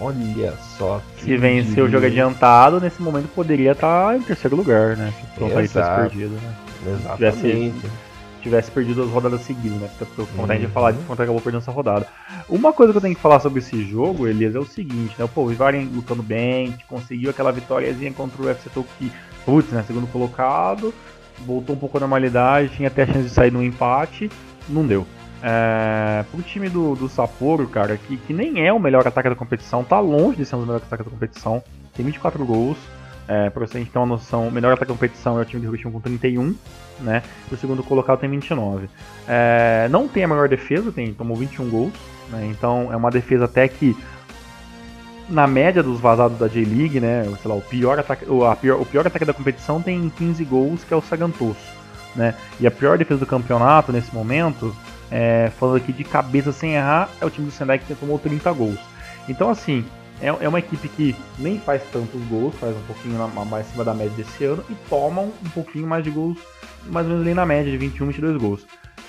Olha só. Se vencer o jogo adiantado, nesse momento poderia estar em terceiro lugar, né? Se o tivesse perdido, né? Exatamente. Tivesse, tivesse perdido as rodadas seguidas, né? Porque eu vontade de falar de quanto acabou perdendo essa rodada. Uma coisa que eu tenho que falar sobre esse jogo, Elias, é o seguinte, né? Pô, o Vivaren lutando bem, conseguiu aquela vitóriazinha contra o FC Tokyo, putz, né? Segundo colocado, voltou um pouco à normalidade, tinha até a chance de sair no empate, não deu. É, pro time do, do Sapporo, cara, que, que nem é o melhor ataque da competição, tá longe de ser um dos melhores ataques da competição, tem 24 gols. É, pra você ter uma noção, o melhor ataque da competição é o time do Hiroshima com 31, né? E o segundo colocado tem 29. É, não tem a melhor defesa, tem, tomou 21 gols, né? Então é uma defesa até que na média dos vazados da J-League, né? Sei lá, o pior, ataque, o, pior, o pior ataque da competição tem 15 gols, que é o Sagantoso. Né? E a pior defesa do campeonato nesse momento é, falando aqui de cabeça sem errar, é o time do Sendai que tomou 30 gols. Então, assim, é, é uma equipe que nem faz tantos gols, faz um pouquinho mais acima da média desse ano e toma um pouquinho mais de gols, mais ou menos ali na média, de 21, 22 gols.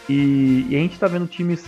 E, e a gente está vendo times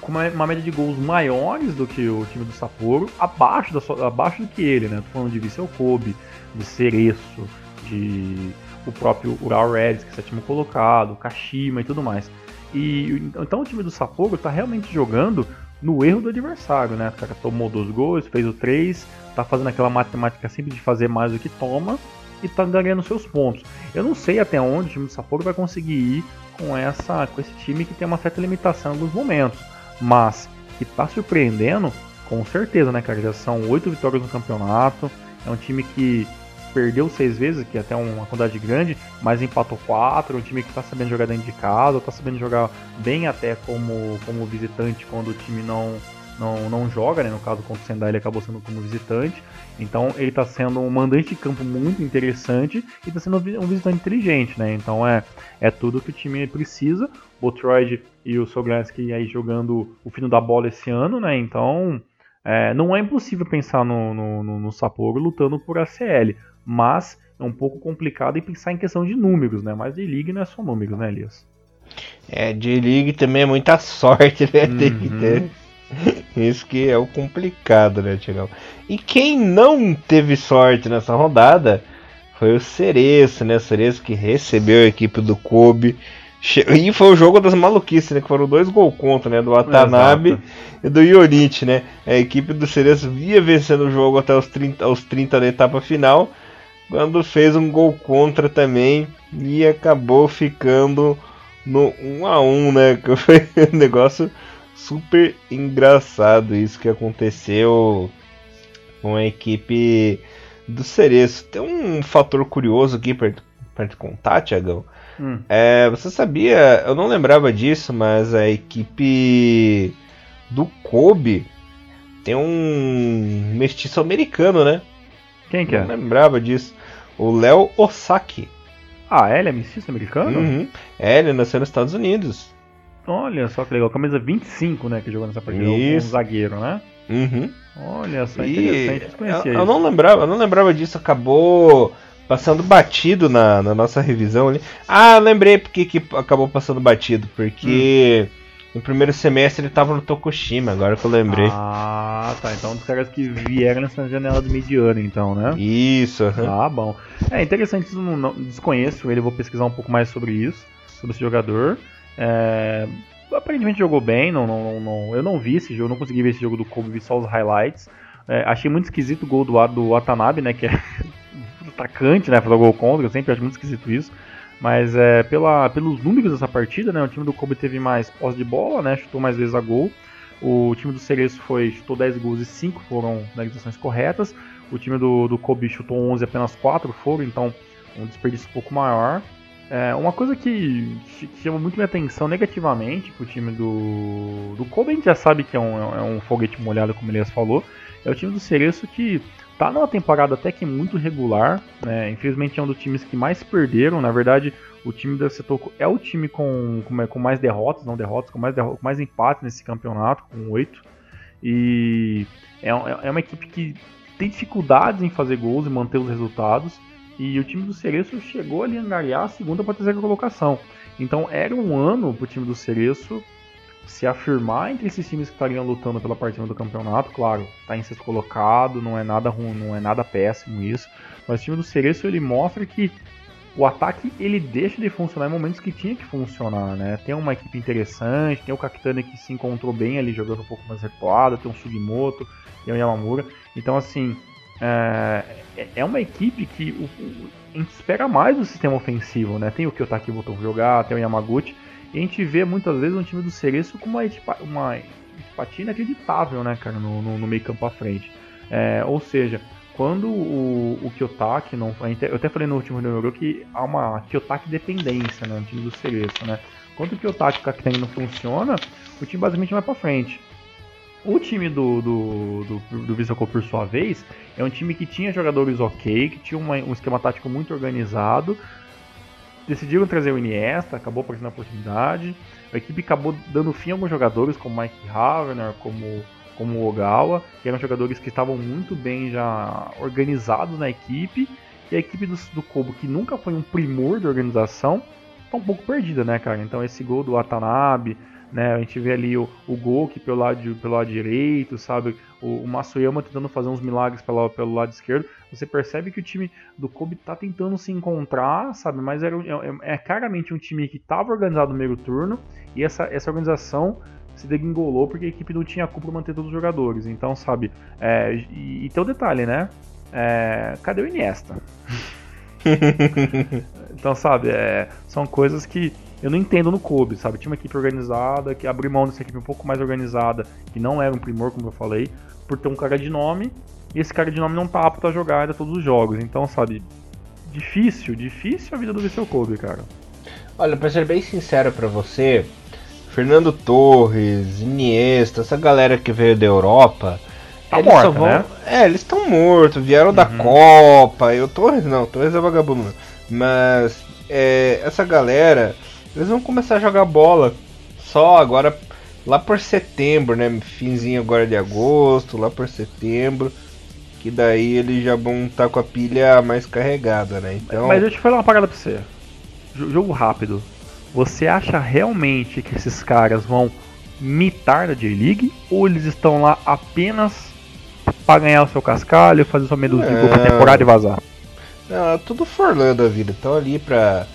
com uma, uma, média de gols maiores do que o time do Sapporo, abaixo, da, abaixo do que ele, né? Tô falando de Viseu Kobe, de Cereço, de o próprio Ural Reds, que é sétimo colocado, Kashima e tudo mais. E então o time do Sapporo está realmente jogando no erro do adversário, né? O cara tomou dois gols, fez o três, tá fazendo aquela matemática simples de fazer mais do que toma e tá ganhando seus pontos. Eu não sei até onde o time do Sapporo vai conseguir ir com essa com esse time que tem uma certa limitação alguns momentos, mas que tá surpreendendo com certeza, né, cara? Já são oito vitórias no campeonato. É um time que perdeu seis vezes, que é até uma quantidade grande, mas empatou quatro. Um time que está sabendo jogar dentro de casa, está sabendo jogar bem até como, como visitante quando o time não, não, não joga, né? No caso contra o Sendai ele acabou sendo como visitante. Então ele está sendo um mandante de campo muito interessante e está sendo um visitante inteligente, né? Então é, é tudo que o time precisa. O Botroid e o Soglansky aí jogando o fino da bola esse ano, né? Então é, não é impossível pensar no, no, no, no Sapporo lutando por ACL mas é um pouco complicado em pensar em questão de números, né? Mas J-League não é só números, né, Elias? É, J-League também é muita sorte, né? Uhum. Tem que uhum. ter. Isso que é o complicado, né, Tiagão? E quem não teve sorte nessa rodada foi o Cereço, né? O Cereço que recebeu a equipe do Kobe. E foi o jogo das maluquices, né? Que foram dois gols contra, né? Do Watanabe Exato. e do Yorichi, né? A equipe do Cereço via vencendo o jogo até os 30, aos 30 da etapa final quando fez um gol contra também e acabou ficando no 1 a 1 né? Que foi um negócio super engraçado isso que aconteceu com a equipe do Cereço. Tem um fator curioso aqui para te contar, Tiagão. Hum. É, você sabia, eu não lembrava disso, mas a equipe do Kobe tem um mestiço americano, né? Quem que é? Não lembrava disso. O Léo Osaki. Ah, ele é mestiço americano? Uhum. É, ele nasceu nos Estados Unidos. Olha só que legal. Camisa 25, né? Que jogou nessa partida. Isso. Um zagueiro, né? Uhum. Olha só, interessante. Eu, eu, não lembrava, eu não lembrava disso. Acabou passando batido na, na nossa revisão ali. Ah, lembrei porque que acabou passando batido. Porque hum. No primeiro semestre ele tava no Tokushima, agora que eu lembrei. Ah, tá. Então dos caras que vieram nessa janela do mediano, então, né? Isso. Uhum. Ah, bom. É interessante, não, não, desconheço ele, vou pesquisar um pouco mais sobre isso, sobre esse jogador. É, aparentemente jogou bem, não, não, não, eu não vi esse jogo, não consegui ver esse jogo do Kobe, vi só os highlights. É, achei muito esquisito o gol do, do Watanabe, né, que é atacante, né, fazer gol contra, eu sempre acho muito esquisito isso. Mas é, pela, pelos números dessa partida, né, o time do Kobe teve mais posse de bola, né, chutou mais vezes a gol. O time do Cereço foi, chutou 10 gols e 5 foram finalizações corretas. O time do, do Kobe chutou 11 e apenas 4 foram, então um desperdício um pouco maior. É, uma coisa que, que chama muito minha atenção negativamente pro time do, do Kobe, a gente já sabe que é um, é um foguete molhado, como o Elias falou, é o time do Cereço que tá numa temporada até que muito regular, né? Infelizmente é um dos times que mais perderam. Na verdade, o time da Setoco é o time com, com, com mais derrotas, não derrotas, com mais, derrotas, mais empates nesse campeonato, com oito. E é, é uma equipe que tem dificuldades em fazer gols e manter os resultados. E o time do Cereço chegou ali a angariar a segunda para a terceira colocação. Então era um ano para o time do Cereço se afirmar entre esses times que estariam lutando pela partida do campeonato, claro, está em sexto colocado, não é nada ruim, não é nada péssimo isso, mas o time do Cereço ele mostra que o ataque ele deixa de funcionar em momentos que tinha que funcionar, né? Tem uma equipe interessante, tem o Kakitani que se encontrou bem ali jogando um pouco mais recuado, tem o Sugimoto, tem o Yamamura, então assim é, é uma equipe que o, a gente espera mais do sistema ofensivo, né? Tem o Kyotaki voltou a jogar, tem o Yamaguchi, e a gente vê muitas vezes um time do Cereço com uma, uma empatia inacreditável, né, cara, no, no, no meio campo à frente. É, ou seja, quando o, o Kiyotaki não. Eu até falei no último Euro que há uma Kiyotaki dependência né, no time do Cereço, né? Quando o Kiyotaki o Kakiteng não funciona, o time basicamente vai para frente. O time do, do, do, do Visoko, por sua vez, é um time que tinha jogadores ok, que tinha uma, um esquema tático muito organizado, decidiram trazer o Iniesta, acabou aparecendo a oportunidade. A equipe acabou dando fim a alguns jogadores, como Mike Havener, como, como Ogawa, que eram jogadores que estavam muito bem já organizados na equipe. E a equipe do, do Kobo, que nunca foi um primor de organização, está um pouco perdida, né, cara? Então esse gol do Watanabe, né? A gente vê ali o, o Goki pelo lado, pelo lado direito, sabe? O, o Masuyama tentando fazer uns milagres pelo, pelo lado esquerdo. Você percebe que o time do Kobe tá tentando se encontrar, sabe? Mas era, é, é claramente um time que estava organizado no meio turno e essa, essa organização se degringolou porque a equipe não tinha culpa manter todos os jogadores. Então, sabe? É, e, e tem o um detalhe, né? É, cadê o Iniesta? então, sabe? É, são coisas que eu não entendo no Kobe, sabe? Tinha uma equipe organizada, que abriu mão dessa equipe um pouco mais organizada, que não era um primor, como eu falei, por ter um cara de nome, e esse cara de nome não tá apto a jogar ainda todos os jogos. Então, sabe, difícil, difícil a vida do Viseu Kobe, cara. Olha, pra ser bem sincero para você, Fernando Torres, Iniesta, essa galera que veio da Europa, tá eles morta, vão... né? É, eles estão mortos, vieram uhum. da Copa, e o Torres não, Torres é vagabundo. Mas é, essa galera eles vão começar a jogar bola só agora lá por setembro, né? Finzinho agora de agosto, lá por setembro. Que daí eles já vão estar tá com a pilha mais carregada, né? Então... Mas deixa eu falar uma parada pra você. Jogo rápido. Você acha realmente que esses caras vão mitar na J-League? Ou eles estão lá apenas para ganhar o seu cascalho, fazer sua é... pra temporada e vazar? Não, tudo forlando a vida. Estão ali pra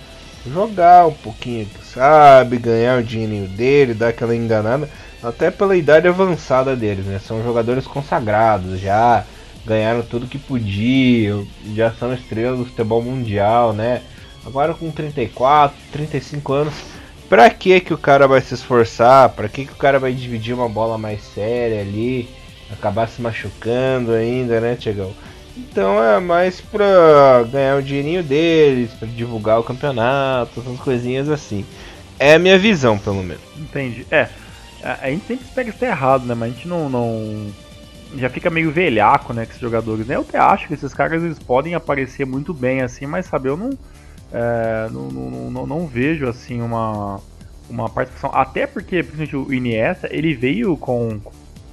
jogar um pouquinho, sabe, ganhar o dinheirinho dele, dar aquela enganada, até pela idade avançada deles, né? São jogadores consagrados já, ganharam tudo que podiam, já são estrelas do futebol mundial, né? Agora com 34, 35 anos, pra que que o cara vai se esforçar? Pra que que o cara vai dividir uma bola mais séria ali? Acabar se machucando ainda, né, Tiagão? Então é mais pra ganhar o dinheirinho deles, pra divulgar o campeonato, essas coisinhas assim. É a minha visão, pelo menos. Entendi. É, a gente sempre espera estar errado, né? Mas a gente não, não. Já fica meio velhaco, né? Com esses jogadores. Né? Eu até acho que esses caras eles podem aparecer muito bem, assim, mas sabe, eu não. É, não, não, não, não, vejo, assim, uma. Uma participação. Até porque, principalmente, o Iniesta, ele veio com.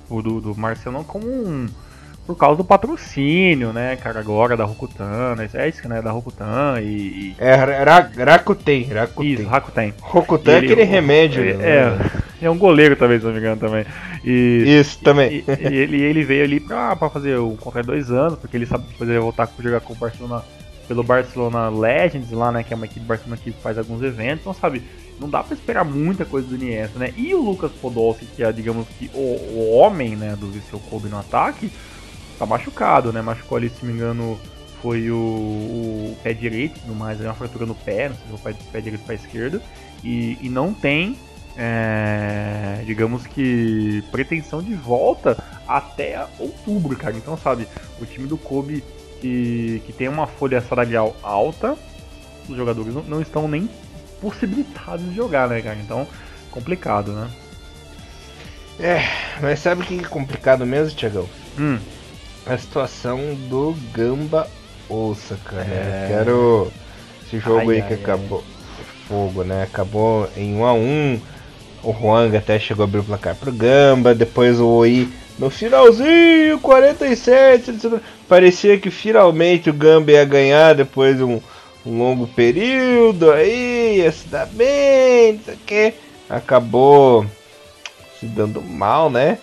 O do, do Marcelo como um por causa do patrocínio, né, cara, agora da Rokutan, né, é isso, né, da Rokutan e... e... É, Rakuten, Rakuten. Isso, Rakuten. Rokutan é aquele remédio. É, né? é um goleiro também, se não me engano, também. E, Isso, também. E, ele, ele veio ali pra, pra fazer o qualquer dois anos, porque ele sabe fazer voltar a jogar com o Barcelona pelo Barcelona Legends lá, né? Que é uma equipe do Barcelona que faz alguns eventos, então sabe, não dá para esperar muita coisa do Iniesta, né? E o Lucas Podolski, que é, digamos que o, o homem, né, do Viseu Kobe no ataque, tá machucado, né? Machucou ali, se não me engano, foi o, o pé direito, no mais, é uma fratura no pé, não sei se foi pé direito para esquerda, e, e não tem é, digamos que pretensão de volta até outubro, cara. Então, sabe, o time do Kobe que, que tem uma folha salarial alta, os jogadores não, não estão nem possibilitados de jogar, né, cara? Então, complicado, né? É, mas sabe o que é complicado mesmo, Tiagão? Hum. A situação do Gamba Ouça, cara. É... Quero. Esse jogo ai, aí ai, que ai. acabou. Fogo, né? Acabou em 1 a 1 O Huang até chegou a abrir o placar pro Gamba. Depois o Oi no finalzinho, 47. Parecia que finalmente o Gamba ia ganhar depois de um, um longo período. Aí ia se dar bem, não sei o que. Acabou se dando mal, né?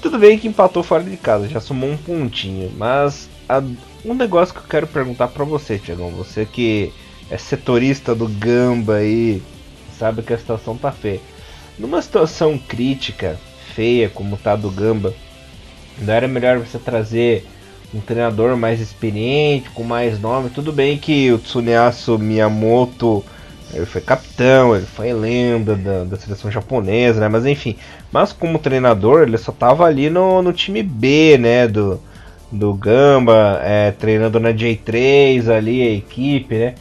Tudo bem que empatou fora de casa, já somou um pontinho. Mas a, um negócio que eu quero perguntar para você, Tiagão. Você que é setorista do Gamba aí, sabe que a situação tá feia. Numa situação crítica, feia como tá do Gamba, não era melhor você trazer um treinador mais experiente, com mais nome? Tudo bem que o Tsuneyasu Miyamoto ele foi capitão, ele foi lenda da, da seleção japonesa, né? Mas enfim, mas como treinador ele só tava ali no, no time B, né? Do, do Gamba, é, treinando na J3 ali, a equipe, né?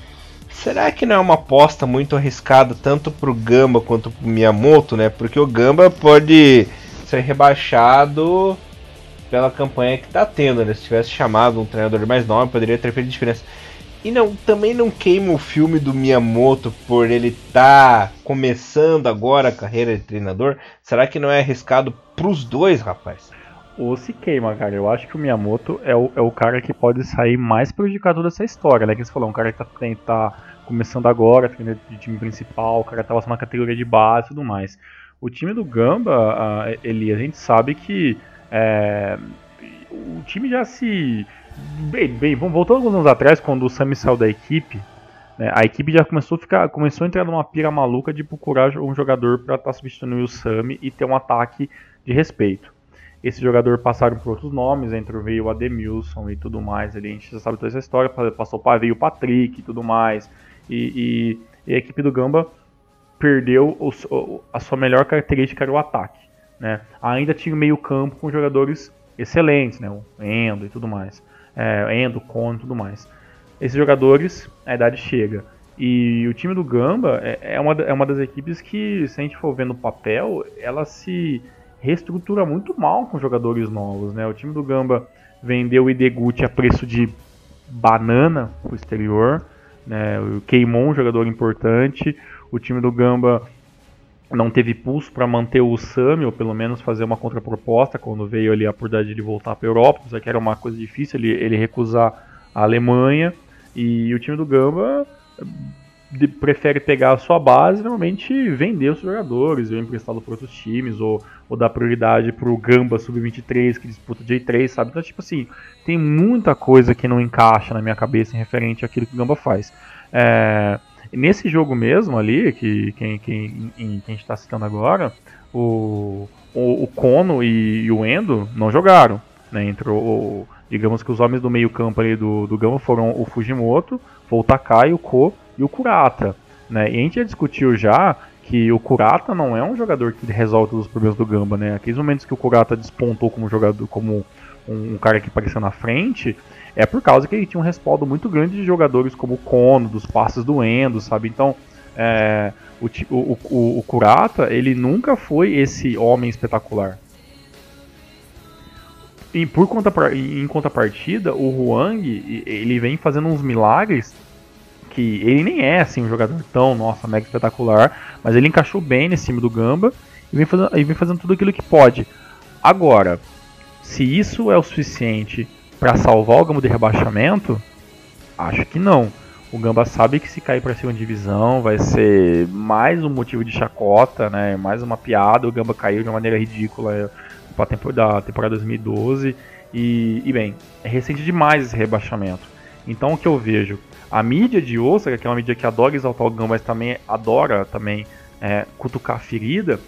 Será que não é uma aposta muito arriscada tanto pro Gamba quanto pro Miyamoto, né? Porque o Gamba pode ser rebaixado pela campanha que tá tendo, né? Se tivesse chamado um treinador mais novo, poderia ter feito diferença. E não, também não queima o filme do Miyamoto por ele estar tá começando agora a carreira de treinador. Será que não é arriscado pros dois, rapaz? ou se queima, cara. Eu acho que o Miyamoto é o, é o cara que pode sair mais prejudicado dessa história, né? Que você falou, um cara que tá, tá começando agora, treinando de time principal, o cara tava na categoria de base e tudo mais. O time do Gamba, uh, ele, a gente sabe que é, o time já se. Bem, bem, voltando alguns anos atrás, quando o Sami saiu da equipe, né, a equipe já começou a ficar, começou a entrar numa pira maluca de procurar um jogador para estar tá substituindo o Sami e ter um ataque de respeito. Esse jogador passaram por outros nomes, entre veio o Ademilson e tudo mais. Ali, a gente já sabe toda essa história. Passou para veio o Patrick e tudo mais. E, e, e a equipe do Gamba perdeu o, a sua melhor característica era o ataque. Né? Ainda tinha meio campo com jogadores excelentes, né? o Endo e tudo mais. É, Endo, Cone e tudo mais. Esses jogadores, a idade chega. E o time do Gamba é, é, uma, é uma das equipes que, se a gente for ver no papel, ela se reestrutura muito mal com jogadores novos, né? O time do Gamba vendeu o Ideguchi a preço de banana pro exterior, né? Queimou um jogador importante. O time do Gamba não teve pulso para manter o Sami, ou pelo menos fazer uma contraproposta quando veio ali a oportunidade de voltar para a Europa, já que era uma coisa difícil ele, ele recusar a Alemanha. E o time do Gamba de, prefere pegar a sua base normalmente vender os jogadores, ou emprestá-lo para outros times, ou, ou dar prioridade para o Gamba Sub-23 que disputa J3, sabe? Então, tipo assim, tem muita coisa que não encaixa na minha cabeça em referente àquilo que o Gamba faz. É, nesse jogo mesmo ali, que, que, que, que a gente está citando agora, o, o, o Kono e, e, o Endo não jogaram. Né, entre o, digamos que os homens do meio campo ali do, do Gamba foram o Fujimoto, foi o Takai, o Ko e o Kurata. Né? E a gente já discutiu já que o Kurata não é um jogador que resolve todos os problemas do Gamba, né? Aqueles momentos que o Kurata despontou como jogador, como um, um cara que apareceu na frente, é por causa que ele tinha um respaldo muito grande de jogadores como o Kono, dos passes do Endo, sabe? Então, é, o, o, o, o Kurata, ele nunca foi esse homem espetacular. E por conta, em contrapartida, o Huang, ele vem fazendo uns milagres que ele nem é assim um jogador tão, nossa, mega espetacular, mas ele encaixou bem nesse time do Gamba e vem fazendo, e vem fazendo tudo aquilo que pode. Agora, se isso é o suficiente para salvar o Gamba de rebaixamento, acho que não. O Gamba sabe que se cair para segunda divisão vai ser mais um motivo de chacota, né? Mais uma piada. O Gamba caiu de uma maneira ridícula para a temporada, temporada 2012 e, e, bem, é recente demais esse rebaixamento. Então o que eu vejo, a mídia de Osaka, que é uma mídia que adora exaltar o Gamba, mas também adora também é, cutucar a ferida,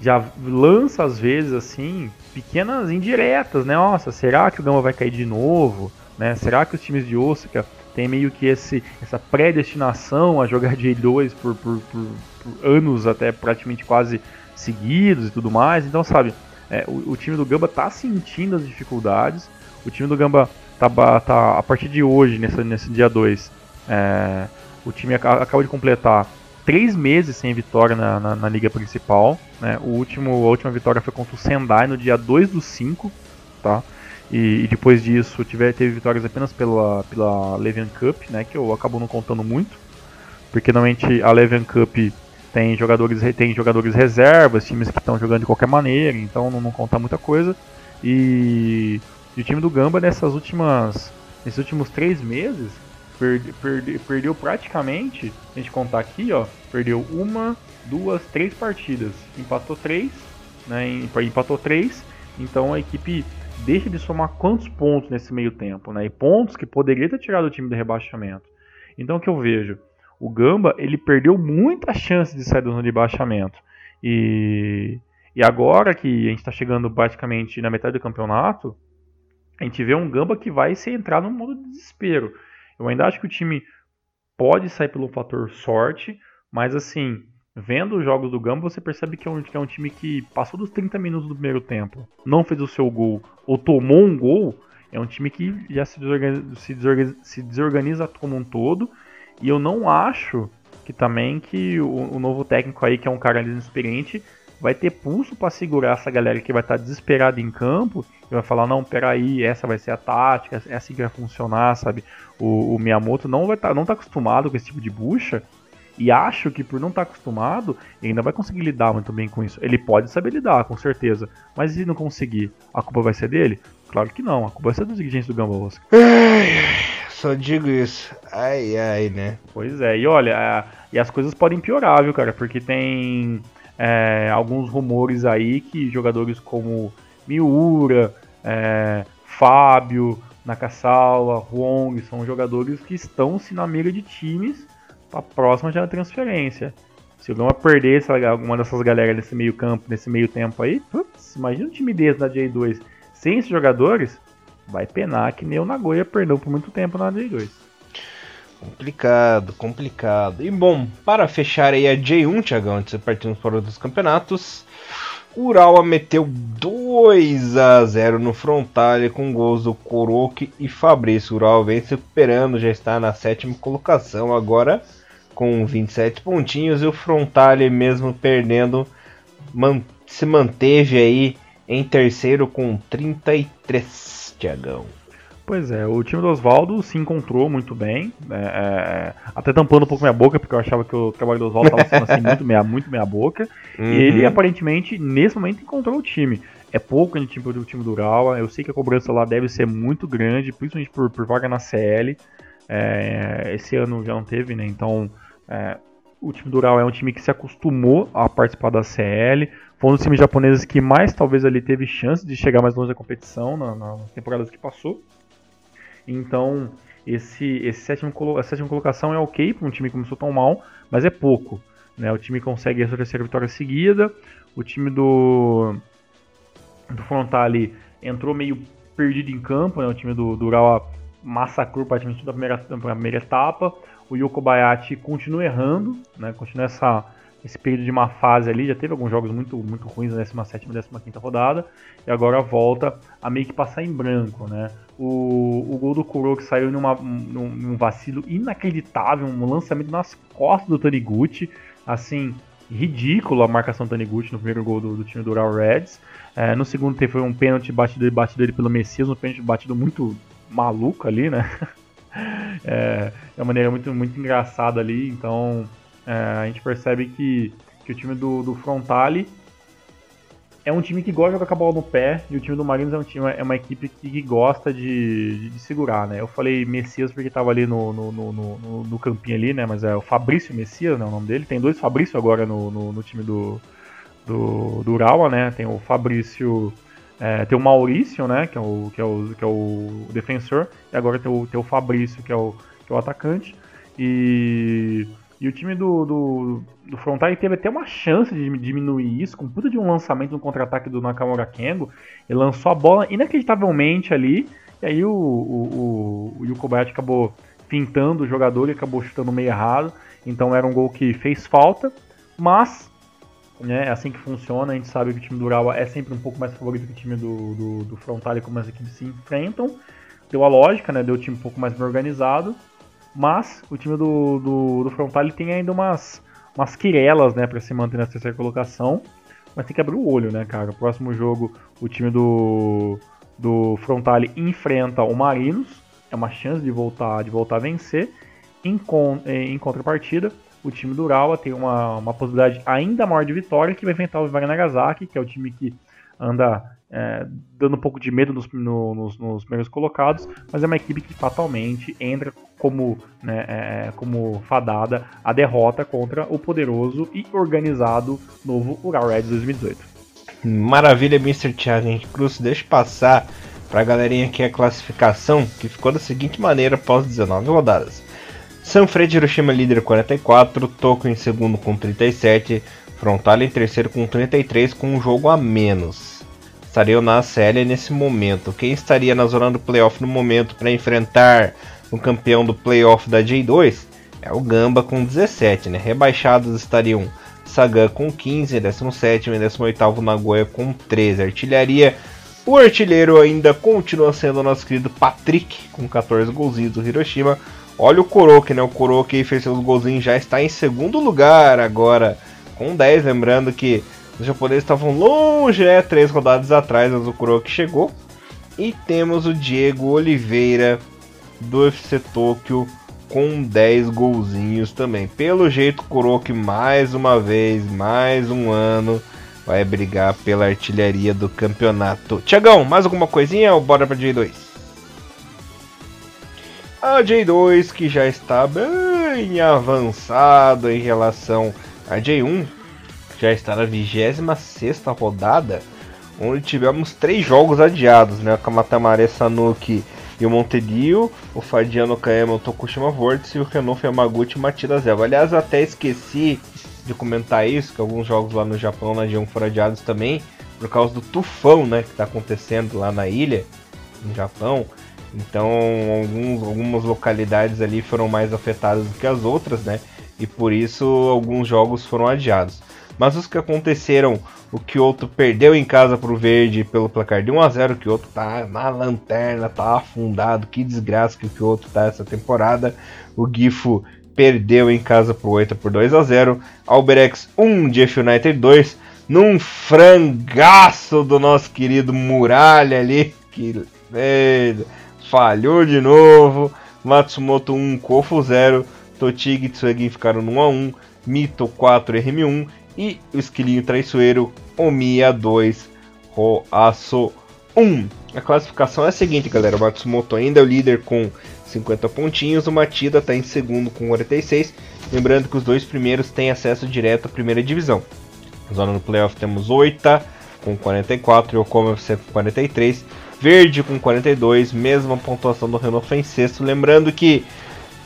já lança às vezes assim pequenas indiretas, né? Nossa, será que o Gamba vai cair de novo? Né? Será que os times de Osaka tem meio que esse, essa predestinação a jogar J2 por, por, por, por, anos até praticamente quase seguidos e tudo mais. Então, sabe, é, o, o, time do Gamba tá sentindo as dificuldades. O time do Gamba tá, tá a partir de hoje, nesse, nesse dia 2, é, o time acaba de completar três meses sem vitória na, na, na liga principal. Né? O último, a última vitória foi contra o Sendai no dia 2 do 5, tá? E, e, depois disso tiver, teve vitórias apenas pela, pela Levian Cup, né, que eu acabo não contando muito, porque normalmente a Levian Cup tem jogadores, tem jogadores reservas, times que estão jogando de qualquer maneira, então não, não conta muita coisa. E, e, o time do Gamba nessas últimas, nesses últimos três meses perde, perde, perdeu praticamente, a gente contar aqui, ó, perdeu uma, duas, três partidas, empatou três, né, empatou três, então a equipe deixa de somar quantos pontos nesse meio tempo, né? E pontos que poderia ter tirado o time do rebaixamento. Então o que eu vejo? O Gamba ele perdeu muita chance de sair da zona de rebaixamento. E, e agora que a gente está chegando praticamente na metade do campeonato, a gente vê um Gamba que vai se entrar no modo de desespero. Eu ainda acho que o time pode sair pelo fator sorte, mas assim, vendo os jogos do Gamba, você percebe que é, um, que é um time que passou dos 30 minutos do primeiro tempo, não fez o seu gol ou tomou um gol, é um time que já se desorganiza, se desorganiza, se desorganiza como um todo. E eu não acho que também que o, o novo técnico aí, que é um cara inexperiente, vai ter pulso para segurar essa galera que vai estar tá desesperada em campo e vai falar, não, peraí, essa vai ser a tática, é assim que vai funcionar, sabe? O, o Miyamoto não vai tá, não tá acostumado com esse tipo de bucha e acho que por não estar tá acostumado, ele ainda vai conseguir lidar muito bem com isso. Ele pode saber lidar, com certeza. Mas se não conseguir, a culpa vai ser dele? Claro que não, a culpa vai ser dos dirigentes do Gamba Oscar. Só digo isso. Ai, ai, né? Pois é, e olha, e as coisas podem piorar, viu, cara? Porque tem é, alguns rumores aí que jogadores como Miura, é, Fábio, Nakasawa, Huong são jogadores que estão se na mira de times a próxima já transferência. Se o Gama perder essa, alguma dessas galera nesse meio campo, nesse meio tempo aí, putz, imagina um time desse da J2 sem esses jogadores, vai penar que nem o Nagoya perdeu por muito tempo na J2. Complicado, complicado. E bom, para fechar aí a J1, Thiagão, antes de partirmos para outros campeonatos, Urawa meteu 2 a 0 no Frontale com gols do Kuroki e Fabrício. Urawa vem se recuperando, já está na sétima colocação agora com 27 pontinhos e o Frontale mesmo perdendo man se manteve aí em terceiro com 33, Tiagão. Pois é, o time do Oswaldo se encontrou muito bem, é, é, até tampando um pouco minha boca, porque eu achava que o trabalho do Oswaldo estava sendo assim, muito meia, muito meia boca. Uhum. E ele aparentemente, nesse momento, encontrou o time. É pouco a gente o time do Urawa, eu sei que a cobrança lá deve ser muito grande, principalmente por, por vaga na CL. É, esse ano já não teve, né? Então é, o time do Ural é um time que se acostumou a participar da CL. Foi um dos times japoneses que mais talvez ali teve chance de chegar mais longe da competição na, nas temporadas que passou. Então, esse, esse sétimo, a sétima colocação é ok para um time que começou tão mal, mas é pouco. Né? O time consegue a sua terceira vitória seguida. O time do, do Frontale entrou meio perdido em campo. Né? O time do, do Ural massacrou praticamente toda a primeira, primeira etapa o Yoko Bayashi continua errando, né? Continua essa, esse período de uma fase ali. Já teve alguns jogos muito, muito ruins na 17 e 15 rodada. E agora volta a meio que passar em branco, né? O, o gol do Kuro que saiu numa, num, num vacilo inacreditável, um lançamento nas costas do Taniguchi. Assim, ridículo a marcação do Taniguchi no primeiro gol do, do time do Ural Reds. É, no segundo foi um pênalti batido, batido ele pelo Messias, um pênalti batido muito maluco ali, né? é, de uma maneira muito, muito engraçada ali. Então é, a gente percebe que, que o time do, do Frontale é um time que gosta de jogar com a bola no pé, e o time do Marinos é, um time, é uma equipe que, gosta de, de, de, segurar, né? Eu falei Messias porque tava ali no, no, no, no, no campinho ali, né? Mas é o Fabrício Messias, né? O nome dele. Tem dois Fabrício agora no, no, no time do, do, do Urawa, né? Tem o Fabrício. É, tem o Maurício, né? Que é o, que é o, que é o defensor. E agora tem o, tem o Fabrício, que é o, que é o atacante. E e o time do, do, do Frontal teve até uma chance de diminuir isso, com puta de um lançamento no contra-ataque do Nakamura Kengo. Ele lançou a bola inacreditavelmente ali, e aí o, o, o, o acabou pintando o jogador e acabou chutando meio errado. Então era um gol que fez falta, mas né, é assim que funciona. A gente sabe que o time do Urawa é sempre um pouco mais favorito que o time do, do, do Frontale, como as equipes se enfrentam. Deu a lógica, né? Deu o time um pouco mais organizado. Mas o time do, do, do Frontale tem ainda umas, umas quirelas, né, para se manter na terceira colocação. Mas tem que abrir o olho, né, cara? O próximo jogo, o time do, do Frontale enfrenta o Marinos. É uma chance de voltar, de voltar a vencer. Em, em contrapartida, o time do Urawa tem uma, uma possibilidade ainda maior de vitória, que vai enfrentar o Vivar Nagasaki, que é o time que anda é, dando um pouco de medo nos, no, nos, nos, primeiros colocados, mas é uma equipe que fatalmente entra como, né, é, como fadada a derrota contra o poderoso e organizado novo Ural Reds 2018. Maravilha, Mr. Thiago Cruz. Deixa eu passar para a galerinha aqui a classificação, que ficou da seguinte maneira após 19 rodadas. Sanfrecce Hiroshima líder 44, Toco em segundo com 37, Frontal em terceiro com 33 com um jogo a menos estariam na série nesse momento. Quem estaria na zona do playoff no momento para enfrentar o campeão do playoff da J2 é o Gamba com 17, né? Rebaixados estariam Sagan com 15, 17 e 18 Nagoya com 13. Artilharia, o artilheiro ainda continua sendo nosso querido Patrick com 14 golzinhos do Hiroshima. Olha o Koroki, né? O Koroki fez seus golzinhos já está em segundo lugar agora com 10, lembrando que os japoneses estavam longe, né? Três rodadas atrás, mas o Kuroki chegou. E temos o Diego Oliveira do FC Tokyo com 10 golzinhos também. Pelo jeito, Kuroki mais uma vez, mais um ano, vai brigar pela artilharia do campeonato. Tiagão, mais alguma coisinha ou bora pra J2? A J2 que já está bem avançado em relação a J1 já está na 26 rodada, onde tivemos três jogos adiados, né? O Kamatamare Sanuki e o Montedio, o Fadiano Kaema, o Tokushima Vortex e o Renault Yamaguchi Matida Zeva. Aliás, até esqueci de comentar isso, que alguns jogos lá no Japão na G1 foram adiados também, por causa do tufão, né, que está acontecendo lá na ilha, no Japão. Então, alguns, algumas localidades ali foram mais afetadas do que as outras, né? E por isso alguns jogos foram adiados. Mas os que aconteceram, o Kyoto perdeu em casa para o Verde pelo placar de 1 a 0 o Kyoto tá na lanterna, tá afundado, que desgraça que o Kyoto tá essa temporada. O Gifu perdeu em casa para o Oita por 2 a 0 Alberex 1, Jeff United 2, num frangaço do nosso querido Muralha ali, que velho, falhou de novo. Matsumoto 1, Kofu 0, Totig e Tsuegin ficaram no 1 a 1 Mito 4, RM1 e o esquilinho traiçoeiro Omiya 2, Roaço 1. A classificação é a seguinte, galera. O Matsumoto ainda é o líder com 50 pontinhos, o Matida está em segundo com 46. Lembrando que os dois primeiros têm acesso direto à primeira divisão. Na zona do playoff temos Oita com 44 e o FC com 43. Verde com 42, mesma pontuação do Renault em sexto. Lembrando que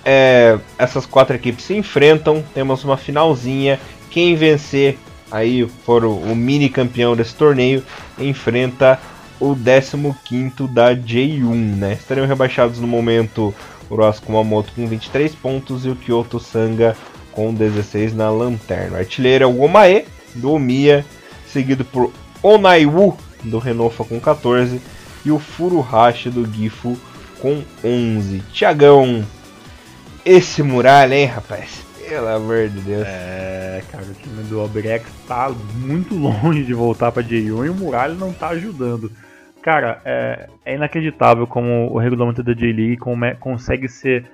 é, essas quatro equipes se enfrentam, temos uma finalzinha quem vencer aí for o, o mini campeão desse torneio enfrenta o 15 da J1, né? Estariam rebaixados no momento o Ross Kumamoto com 23 pontos e o Kyoto Sanga com 16 na lanterna. O artilheiro é o Omae do Omiya, seguido por Onaiwu do Renofa com 14 e o Furuhashi do Gifu com 11. Tiagão, esse muralha, hein, rapaz? Pelo amor de Deus. É, cara, o time do Albrecht tá muito longe de voltar pra J1 e o Muralha não tá ajudando. Cara, é, é inacreditável como o regulamento da J-League consegue ser,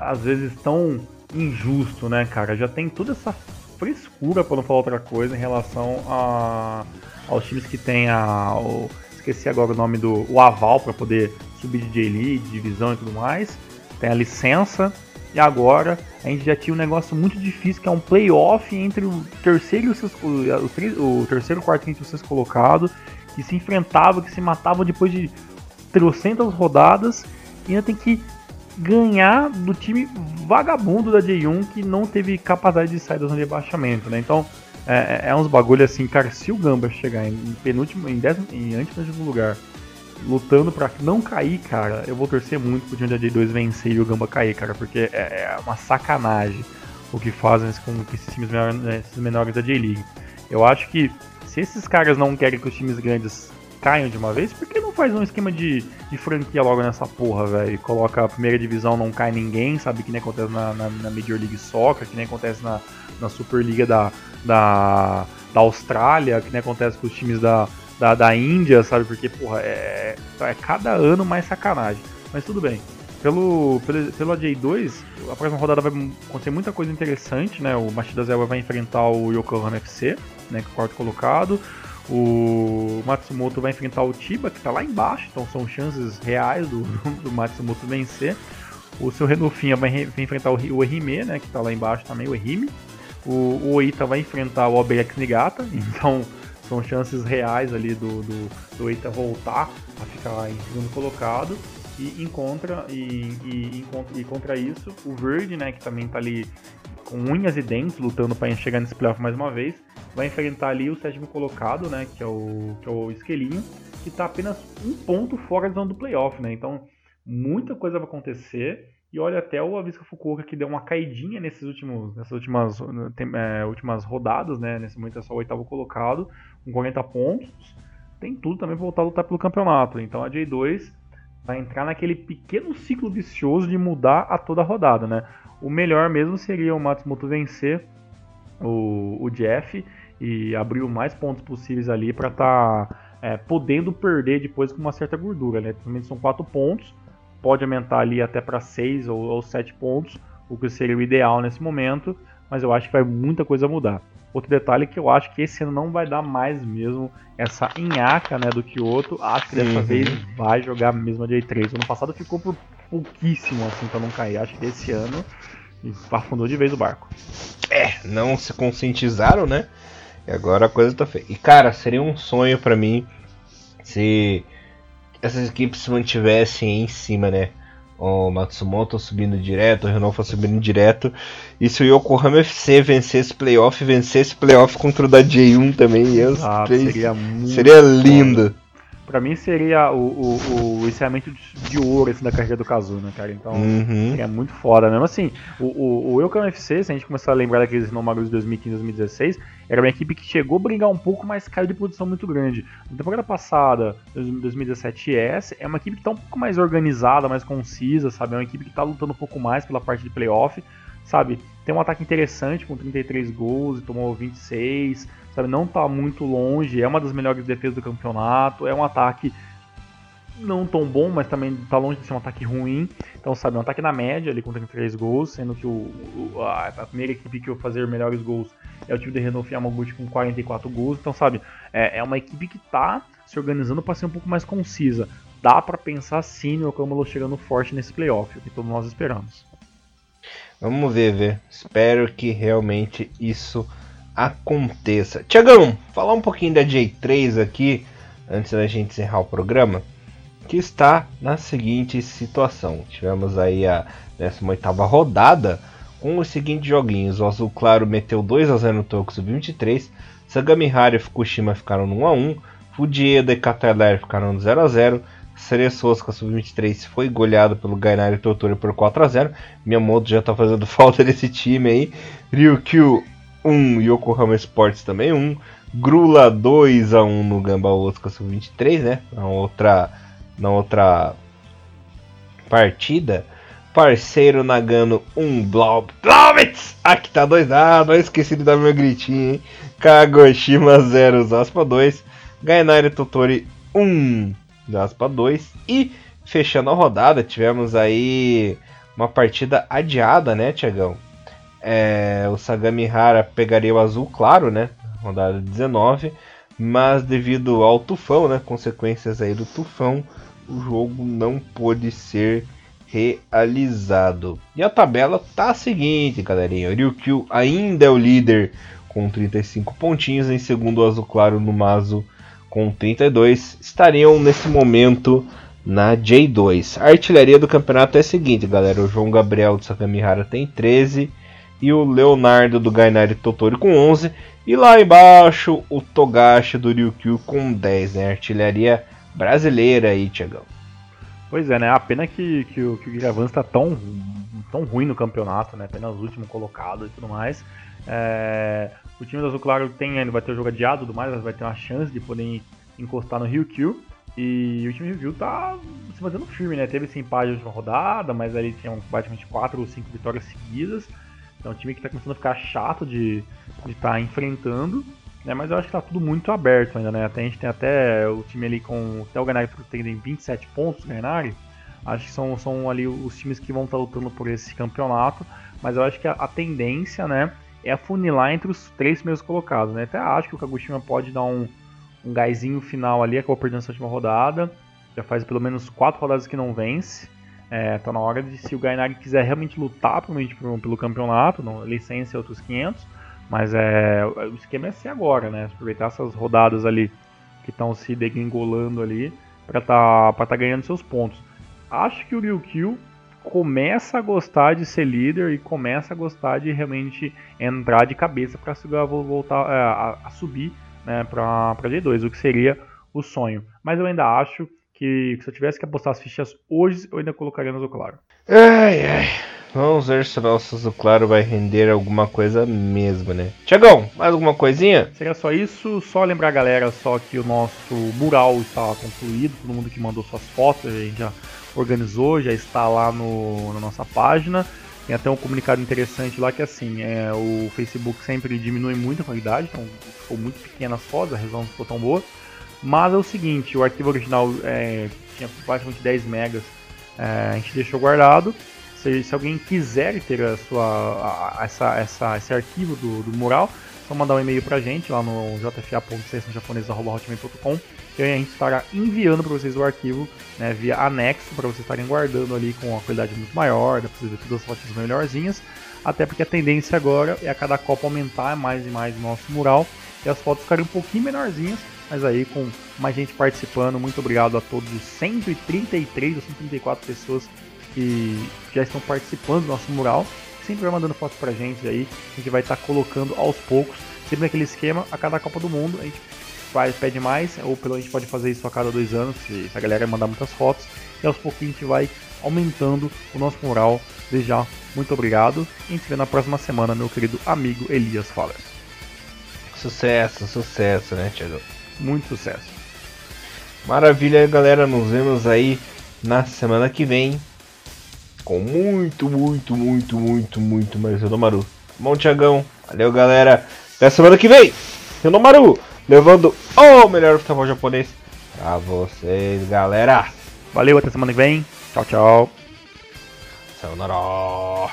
às vezes, tão injusto, né, cara? Já tem toda essa frescura, para não falar outra coisa, em relação a, aos times que tem a. O, esqueci agora o nome do. O aval para poder subir de J-League, divisão e tudo mais. Tem a licença. E agora a gente já tinha um negócio muito difícil que é um playoff entre o terceiro e o, sexto, o, o terceiro, quarto e o colocado, que se enfrentava, que se matava depois de trocentas rodadas e ainda tem que ganhar do time vagabundo da J1 que não teve capacidade de sair do rebaixamento, né? Então é, é, é uns bagulho assim, cara, se o Gamba chegar em penúltimo, em, décimo, em antepenúltimo lugar, lutando para não cair, cara, eu vou torcer muito pro da J2 vencer e o Gamba cair, cara, porque é, é uma sacanagem o que fazem com esses times menores, né, esses menores da J-League. Eu acho que se esses caras não querem que os times grandes caiam de uma vez, por que não faz um esquema de, de franquia logo nessa porra, velho? Coloca a primeira divisão, não cai ninguém, sabe? Que nem acontece na, na, na Major League Soccer, que nem acontece na, na Superliga da, da, da Austrália, que nem acontece com os times da, da, da Índia, sabe? Porque, porra, é, é cada ano mais sacanagem. Mas tudo bem. Pelo, pelo, pelo AJ2, a próxima rodada vai acontecer muita coisa interessante, né? O Machida Zelva vai enfrentar o Yokohama FC, né? Que é o quarto colocado. O Matsumoto vai enfrentar o Chiba, que está lá embaixo, então são chances reais do, do Matsumoto vencer. O seu Renufinha vai, vai enfrentar o, Ehime, né, que está lá embaixo também, o Ehime. O, o Oita vai enfrentar o Obrex Nigata, então são chances reais ali do, do, do Oita voltar a ficar em segundo colocado. E encontra e, e, e, contra isso o Verde, né, que também está ali com unhas e dentes lutando para chegar nesse playoff mais uma vez vai enfrentar ali o sétimo colocado, né, que é o, que é o Esquelinho, que está apenas um ponto fora da zona do playoff, né? Então, muita coisa vai acontecer. E olha, até o Avisca Fukuoka que deu uma caidinha nesses últimos, nessas últimas, é, últimas rodadas, né? Nesse momento é só o oitavo colocado, com 40 pontos. Tem tudo também para voltar a lutar pelo campeonato. Então a J2 vai entrar naquele pequeno ciclo vicioso de mudar a toda a rodada, né? O melhor mesmo seria o Matsumoto vencer o, o Jeff e abrir o mais pontos possíveis ali para estar tá, é, podendo perder depois com uma certa gordura, né? Principalmente são quatro pontos, pode aumentar ali até para seis ou, ou sete pontos, o que seria o ideal nesse momento, mas eu acho que vai muita coisa mudar. Outro detalhe é que eu acho que esse ano não vai dar mais mesmo essa enhaca né, do que o outro. Acho que dessa vez vai jogar mesmo a J3. Ano passado ficou por pouquíssimo assim para não cair. Acho que esse ano afundou de vez o barco. É, não se conscientizaram, né? E agora a coisa tá feia. E cara, seria um sonho para mim se essas equipes se mantivessem em cima, né? O Matsumoto subindo direto, o Renofa subindo direto. E se o Yokohama FC vencesse playoff, vencesse playoff contra o da J1 também. Ah, seria, muito seria lindo. Pra mim seria o, o, o encerramento de ouro assim, da carreira do Kazu, né, cara? Então uhum. seria muito foda mesmo. Assim, o, o, o Yokohama FC, se a gente começar a lembrar daqueles números de 2015 2016, era uma equipe que chegou a brigar um pouco, mas caiu de produção muito grande. Na temporada passada, 2017S, é uma equipe que tá um pouco mais organizada, mais concisa, sabe? É uma equipe que tá lutando um pouco mais pela parte de playoff, sabe? Tem um ataque interessante com 33 gols e tomou 26 sabe? Não tá muito longe, é uma das melhores defesas do campeonato, é um ataque não tão bom, mas também tá longe de ser um ataque ruim. Então, sabe, um ataque na média ali com 33 gols, sendo que o, a, a, primeira equipe que vai fazer melhores gols é o time de Renault Yamaguchi com 44 gols. Então, sabe, é, é uma equipe que tá se organizando para ser um pouco mais concisa. Dá para pensar sim no Okamalu chegando forte nesse playoff, o que todos nós esperamos. Vamos ver, ver. Espero que realmente isso aconteça. Tiagão, falar um pouquinho da J3 aqui, antes da gente encerrar o programa, que está na seguinte situação. Tivemos aí a 18 rodada com os seguintes joguinhos. O Azul Claro meteu 2 a 0 no Toku Sub-23, Sagamihara e Fukushima ficaram no 1 a 1, Fujieda e Cataler ficaram no 0 a 0. Ceresosca Sub-23 foi goleado pelo Gainari Totori por 4 a 0. Miyamoto já está fazendo falta desse time aí. Ryukyu 1, Yokohama Sports também 1, Grula 2 a 1 no Gamba Osaka Sub-23, né? Na outra, na outra partida. Parceiro Nagano 1, Blob. Blobits! Aqui tá 2 a não esqueci de dar meu gritinho, hein? Kagoshima 0, Zaspa 2. Gainari Totori 1, Zaspa 2. E fechando a rodada, tivemos aí uma partida adiada, né, Tiagão? É, o Sagami Hara pegaria o azul claro, né? Rodada 19. mas devido ao tufão, né, consequências aí do tufão, o jogo não pôde ser realizado. E a tabela tá a seguinte, galerinha. O Ryukyu ainda é o líder com 35 pontinhos, em segundo o Azul Claro no Mazo com 32. Estariam nesse momento na J2. A artilharia do campeonato é a seguinte, galera. O João Gabriel de Sakamihara tem 13 e o Leonardo do Gainari Totori com 11. E lá embaixo o Togashi do Ryukyu com 10, né? Artilharia brasileira aí, Tiagão. Pois é, né? A pena que, que, o, que o está tão, tão ruim no campeonato, né? Apenas último colocado e tudo mais. É, o time do Azul Claro tem, ele vai ter o jogo adiado e tudo mais, vai ter uma chance de poder encostar no Ryukyu. E o time Review tá se fazendo firme, né? Teve esse empate na última rodada, mas ali tinha praticamente 4 ou 5 vitórias seguidas. Então é um time que tá começando a ficar chato de estar tá enfrentando. Né? Mas eu acho que tá tudo muito aberto ainda, né? Até, a gente tem até o time ali com. Até o Ganari tem 27 pontos, Ganari. Acho que são, são ali os times que vão estar tá lutando por esse campeonato. Mas eu acho que a, a tendência, né? É afunilar entre os três primeiros colocados, né? Até acho que o Kagoshima pode dar um, um gásinho final ali, acabou perdendo essa última rodada. Já faz pelo menos quatro rodadas que não vence. É, tá na hora de, se o Gainari quiser realmente lutar provavelmente pelo campeonato, não, licença e outros 500, mas é, o esquema é ser agora, né? Aproveitar essas rodadas ali que estão se degringolando ali para tá, tá ganhando seus pontos. Acho que o Ryukyu começa a gostar de ser líder e começa a gostar de realmente entrar de cabeça para voltar é, a, a subir né, para G2, o que seria o sonho. Mas eu ainda acho que se eu tivesse que apostar as fichas hoje, eu ainda colocaria no Azul Claro. Ai, ai. Vamos ver se o nosso Azul Claro vai render alguma coisa mesmo, né? Tiagão, mais alguma coisinha? Seria só isso. Só lembrar a galera só que o nosso mural está concluído. Todo mundo que mandou suas fotos, a gente já organizou, já está lá no, na nossa página. Tem até um comunicado interessante lá que assim, é, o Facebook sempre diminui muito a qualidade, então ficou muito pequena as fotos, a resolução não ficou tão boa. Mas é o seguinte, o arquivo original é, tinha praticamente 10 megas, é, a gente deixou guardado. Se, se, alguém quiser ter a sua, a, essa, essa, esse arquivo do, do mural, só mandar um e-mail pra gente lá no jfa.japonês.com e a gente estará enviando para vocês o arquivo né, via anexo para vocês estarem guardando ali com uma qualidade muito maior, pra vocês ver todas as fotos melhorzinhas. Até porque a tendência agora é a cada copa aumentar mais e mais o nosso mural e as fotos ficarem um pouquinho menorzinhas, mas aí com mais gente participando. Muito obrigado a todos os 133 ou 134 pessoas que já estão participando do nosso mural sempre vai mandando fotos pra gente aí, a gente vai estar tá colocando aos poucos, sempre naquele esquema, a cada Copa do Mundo, a gente faz, pede mais, ou pelo a gente pode fazer isso a cada dois anos, se, se a galera mandar muitas fotos, e aos pouquinhos a gente vai aumentando o nosso moral. Desde já, muito obrigado, e a gente se vê na próxima semana, meu querido amigo Elias Faller. Sucesso, sucesso, né, Thiago? Muito sucesso. Maravilha, galera. Nos vemos aí na semana que vem com muito, muito, muito, muito, muito mais Renomaru. Bom, Tiagão. Valeu, galera. Até semana que vem. Renomaru, levando o melhor futebol japonês pra vocês, galera. Valeu, até semana que vem. Tchau, tchau. Sayonara.